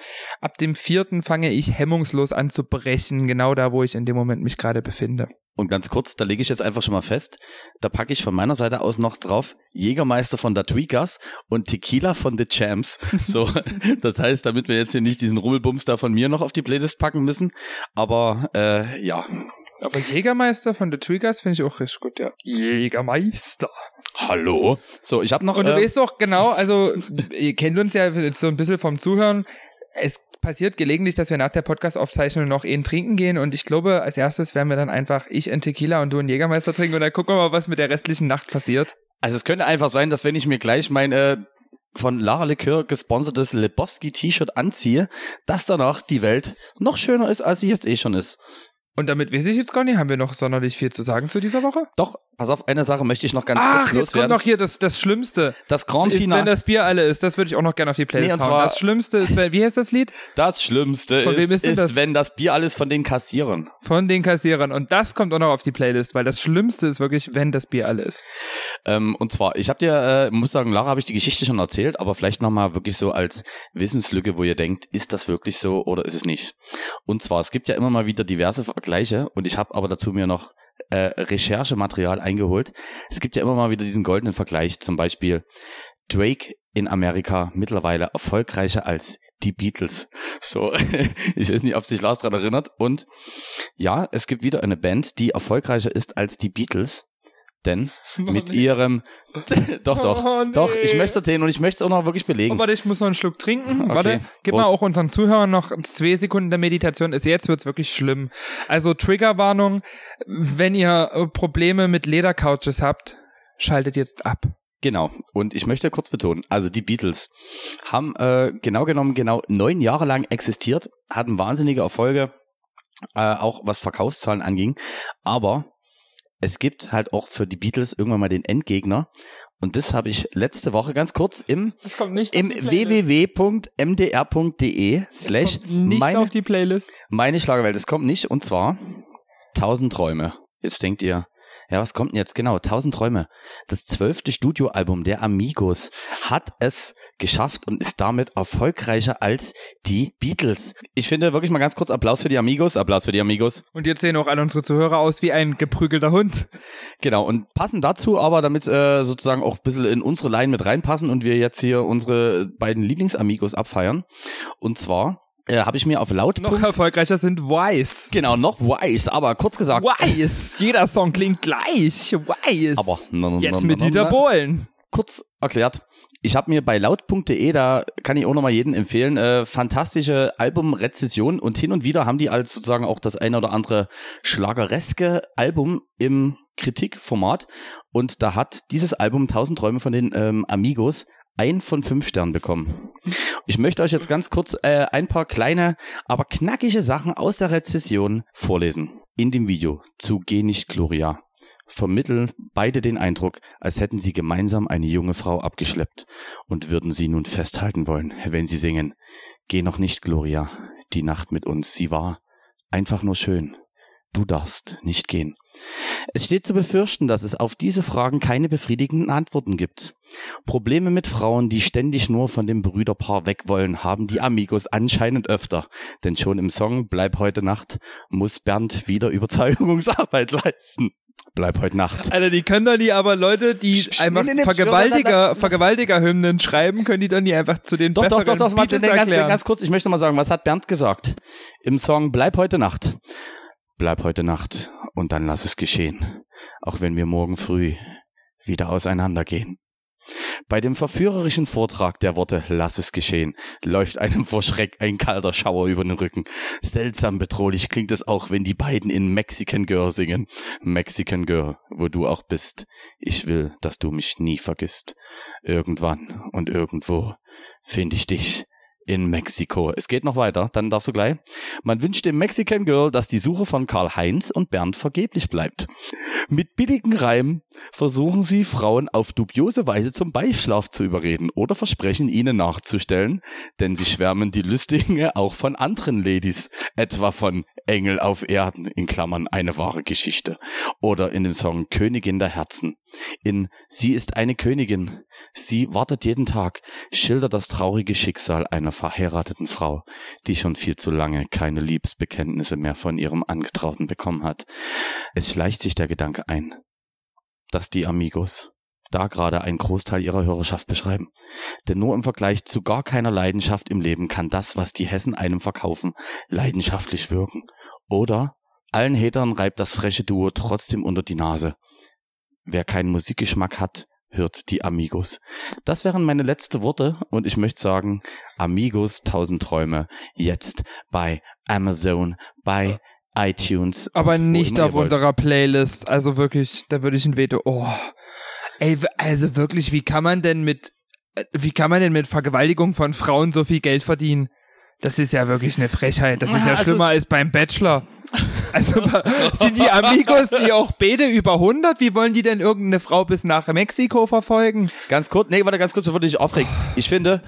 ab dem vierten fange ich hemmungslos an zu brechen, genau da, wo ich in dem Moment mich gerade befinde. Und ganz kurz, da lege ich jetzt einfach schon mal fest, da packe ich von meiner Seite aus noch drauf Jägermeister von der Tweakers und Tequila von The Champs. So, das heißt, damit wir jetzt hier nicht diesen Rummelbums da von mir noch auf die Playlist packen müssen, aber äh, ja. Aber Jägermeister von The Tweakers finde ich auch richtig gut, ja. Jägermeister. Hallo? So, ich habe noch. Und du äh, weißt doch genau, also ihr kennt uns ja jetzt so ein bisschen vom Zuhören. Es passiert gelegentlich, dass wir nach der Podcast-Aufzeichnung noch einen trinken gehen und ich glaube, als erstes werden wir dann einfach ich ein Tequila und du einen Jägermeister trinken und dann gucken wir mal, was mit der restlichen Nacht passiert. Also es könnte einfach sein, dass wenn ich mir gleich mein äh, von Lara Likör gesponsertes Lebowski-T-Shirt anziehe, dass danach die Welt noch schöner ist, als sie jetzt eh schon ist. Und damit weiß ich jetzt gar nicht, haben wir noch sonderlich viel zu sagen zu dieser Woche? Doch, pass auf, eine Sache möchte ich noch ganz Ach, kurz loswerden. jetzt kommt noch hier das, das Schlimmste. Das Grand Finale. wenn das Bier alle ist, das würde ich auch noch gerne auf die Playlist nee, hauen. Das Schlimmste ist, wie heißt das Lied? Das Schlimmste von wem ist, ist, ist wenn das Bier alles von den Kassierern. Von den Kassierern. Und das kommt auch noch auf die Playlist, weil das Schlimmste ist wirklich, wenn das Bier alle ist. Ähm, und zwar, ich habe dir, äh, muss sagen, Lara habe ich die Geschichte schon erzählt, aber vielleicht nochmal wirklich so als Wissenslücke, wo ihr denkt, ist das wirklich so oder ist es nicht? Und zwar, es gibt ja immer mal wieder diverse Vergleiche und ich habe aber dazu mir noch äh, Recherchematerial eingeholt. Es gibt ja immer mal wieder diesen goldenen Vergleich, zum Beispiel Drake in Amerika mittlerweile erfolgreicher als die Beatles. So, ich weiß nicht, ob sich Lars daran erinnert. Und ja, es gibt wieder eine Band, die erfolgreicher ist als die Beatles. Denn oh, mit nee. ihrem doch, doch, oh, nee. doch, ich möchte es erzählen und ich möchte es auch noch wirklich belegen. Oh, warte, ich muss noch einen Schluck trinken. Okay. Warte, gib Prost. mal auch unseren Zuhörern noch zwei Sekunden der Meditation. Ist jetzt wird's wirklich schlimm. Also Triggerwarnung, wenn ihr äh, Probleme mit Ledercouches habt, schaltet jetzt ab. Genau. Und ich möchte kurz betonen, also die Beatles haben äh, genau genommen genau neun Jahre lang existiert, hatten wahnsinnige Erfolge, äh, auch was Verkaufszahlen anging. Aber es gibt halt auch für die Beatles irgendwann mal den Endgegner. Und das habe ich letzte Woche ganz kurz im, im www.mdr.de slash meine, auf die Playlist. Meine Schlagerwelt. Es kommt nicht und zwar 1000 Träume. Jetzt denkt ihr, Ja, was kommt denn jetzt? Genau, Tausend Träume. Das zwölfte Studioalbum der Amigos hat es geschafft und ist damit erfolgreicher als die Beatles. Ich finde wirklich mal ganz kurz Applaus für die Amigos. Applaus für die Amigos. Und jetzt sehen auch alle unsere Zuhörer aus wie ein geprügelter Hund. Genau, und passen dazu aber, damit äh, sozusagen auch ein bisschen in unsere Line mit reinpassen und wir jetzt hier unsere beiden Lieblingsamigos abfeiern. Und zwar äh, habe ich mir auf laut. Noch erfolgreicher sind Wise. Genau, noch Wise, aber kurz gesagt. Wise, jeder Song klingt gleich. Wise. Aber no, no, jetzt no, mit Dieter Bohlen. Kurz erklärt. Ich habe mir bei laut.de, da kann ich auch nochmal jeden empfehlen, äh, fantastische Albumrezessionen und hin und wieder haben die als sozusagen auch das eine oder andere schlagereske Album im Kritikformat und da hat dieses Album 1000 Träume von den ähm, Amigos ein von fünf Sternen bekommen. Ich möchte euch jetzt ganz kurz äh, ein paar kleine, aber knackige Sachen aus der Rezession vorlesen. In dem Video zu Geh nicht Gloria vermitteln beide den Eindruck, als hätten sie gemeinsam eine junge Frau abgeschleppt und würden sie nun festhalten wollen, wenn sie singen. Geh noch nicht, Gloria, die Nacht mit uns, sie war einfach nur schön. Du darfst nicht gehen. Es steht zu befürchten, dass es auf diese Fragen keine befriedigenden Antworten gibt. Probleme mit Frauen, die ständig nur von dem Brüderpaar weg wollen, haben die Amigos anscheinend öfter. Denn schon im Song Bleib heute Nacht muss Bernd wieder Überzeugungsarbeit leisten. Bleib heute Nacht. Alter, die können doch nie, aber Leute, die Psch, einfach nee, nee, Vergewaltiger, Vergewaltiger-Hymnen schreiben, können die doch nie einfach zu den doch, besseren Doch, doch, doch, warte, ganz, ganz kurz, ich möchte mal sagen, was hat Bernd gesagt? Im Song Bleib heute Nacht. Bleib heute Nacht und dann lass es geschehen, auch wenn wir morgen früh wieder auseinandergehen. Bei dem verführerischen Vortrag der Worte Lass es geschehen läuft einem vor Schreck ein kalter Schauer über den Rücken. Seltsam bedrohlich klingt es auch, wenn die beiden in Mexican Girl singen. Mexican Girl, wo du auch bist. Ich will, dass du mich nie vergisst. Irgendwann und irgendwo finde ich dich in Mexiko. Es geht noch weiter, dann darfst du gleich. Man wünscht dem Mexican Girl, dass die Suche von Karl Heinz und Bernd vergeblich bleibt. Mit billigen Reimen versuchen sie Frauen auf dubiose Weise zum Beischlaf zu überreden oder versprechen ihnen nachzustellen, denn sie schwärmen die Lüstinge auch von anderen Ladies, etwa von Engel auf Erden, in Klammern eine wahre Geschichte. Oder in dem Song Königin der Herzen. In Sie ist eine Königin. Sie wartet jeden Tag, schildert das traurige Schicksal einer verheirateten Frau, die schon viel zu lange keine Liebesbekenntnisse mehr von ihrem Angetrauten bekommen hat. Es schleicht sich der Gedanke ein, dass die Amigos da gerade einen Großteil ihrer Hörerschaft beschreiben. Denn nur im Vergleich zu gar keiner Leidenschaft im Leben kann das, was die Hessen einem verkaufen, leidenschaftlich wirken. Oder allen Hatern reibt das freche Duo trotzdem unter die Nase. Wer keinen Musikgeschmack hat, hört die Amigos. Das wären meine letzten Worte und ich möchte sagen, Amigos tausend Träume jetzt bei Amazon, bei iTunes. Aber nicht auf unserer Playlist. Also wirklich, da würde ich ein Veto. Oh. Ey, also wirklich, wie kann man denn mit, äh, wie kann man denn mit Vergewaltigung von Frauen so viel Geld verdienen? Das ist ja wirklich eine Frechheit. Das ist ja also schlimmer als beim Bachelor. Also sind die Amigos die auch beide über 100? Wie wollen die denn irgendeine Frau bis nach Mexiko verfolgen? Ganz kurz, nee, warte, ganz kurz, bevor du dich aufregst. Ich finde,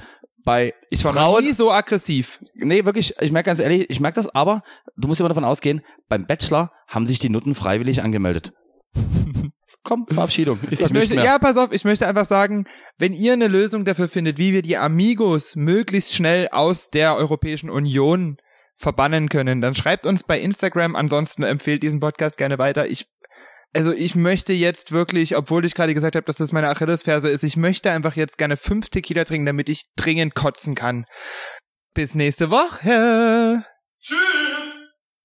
bei ich war Frauen, nie so aggressiv. Nee, wirklich, ich merke ganz ehrlich, ich merke das, aber du musst immer davon ausgehen, beim Bachelor haben sich die Nutten freiwillig angemeldet. Komm, Verabschiedung. Ich, ich möchte, ja, pass auf, ich möchte einfach sagen, wenn ihr eine Lösung dafür findet, wie wir die Amigos möglichst schnell aus der Europäischen Union verbannen können, dann schreibt uns bei Instagram. Ansonsten empfehlt diesen Podcast gerne weiter. Ich, also ich möchte jetzt wirklich, obwohl ich gerade gesagt habe, dass das meine Achillesferse ist, ich möchte einfach jetzt gerne fünf Tequila trinken, damit ich dringend kotzen kann. Bis nächste Woche. Tschüss.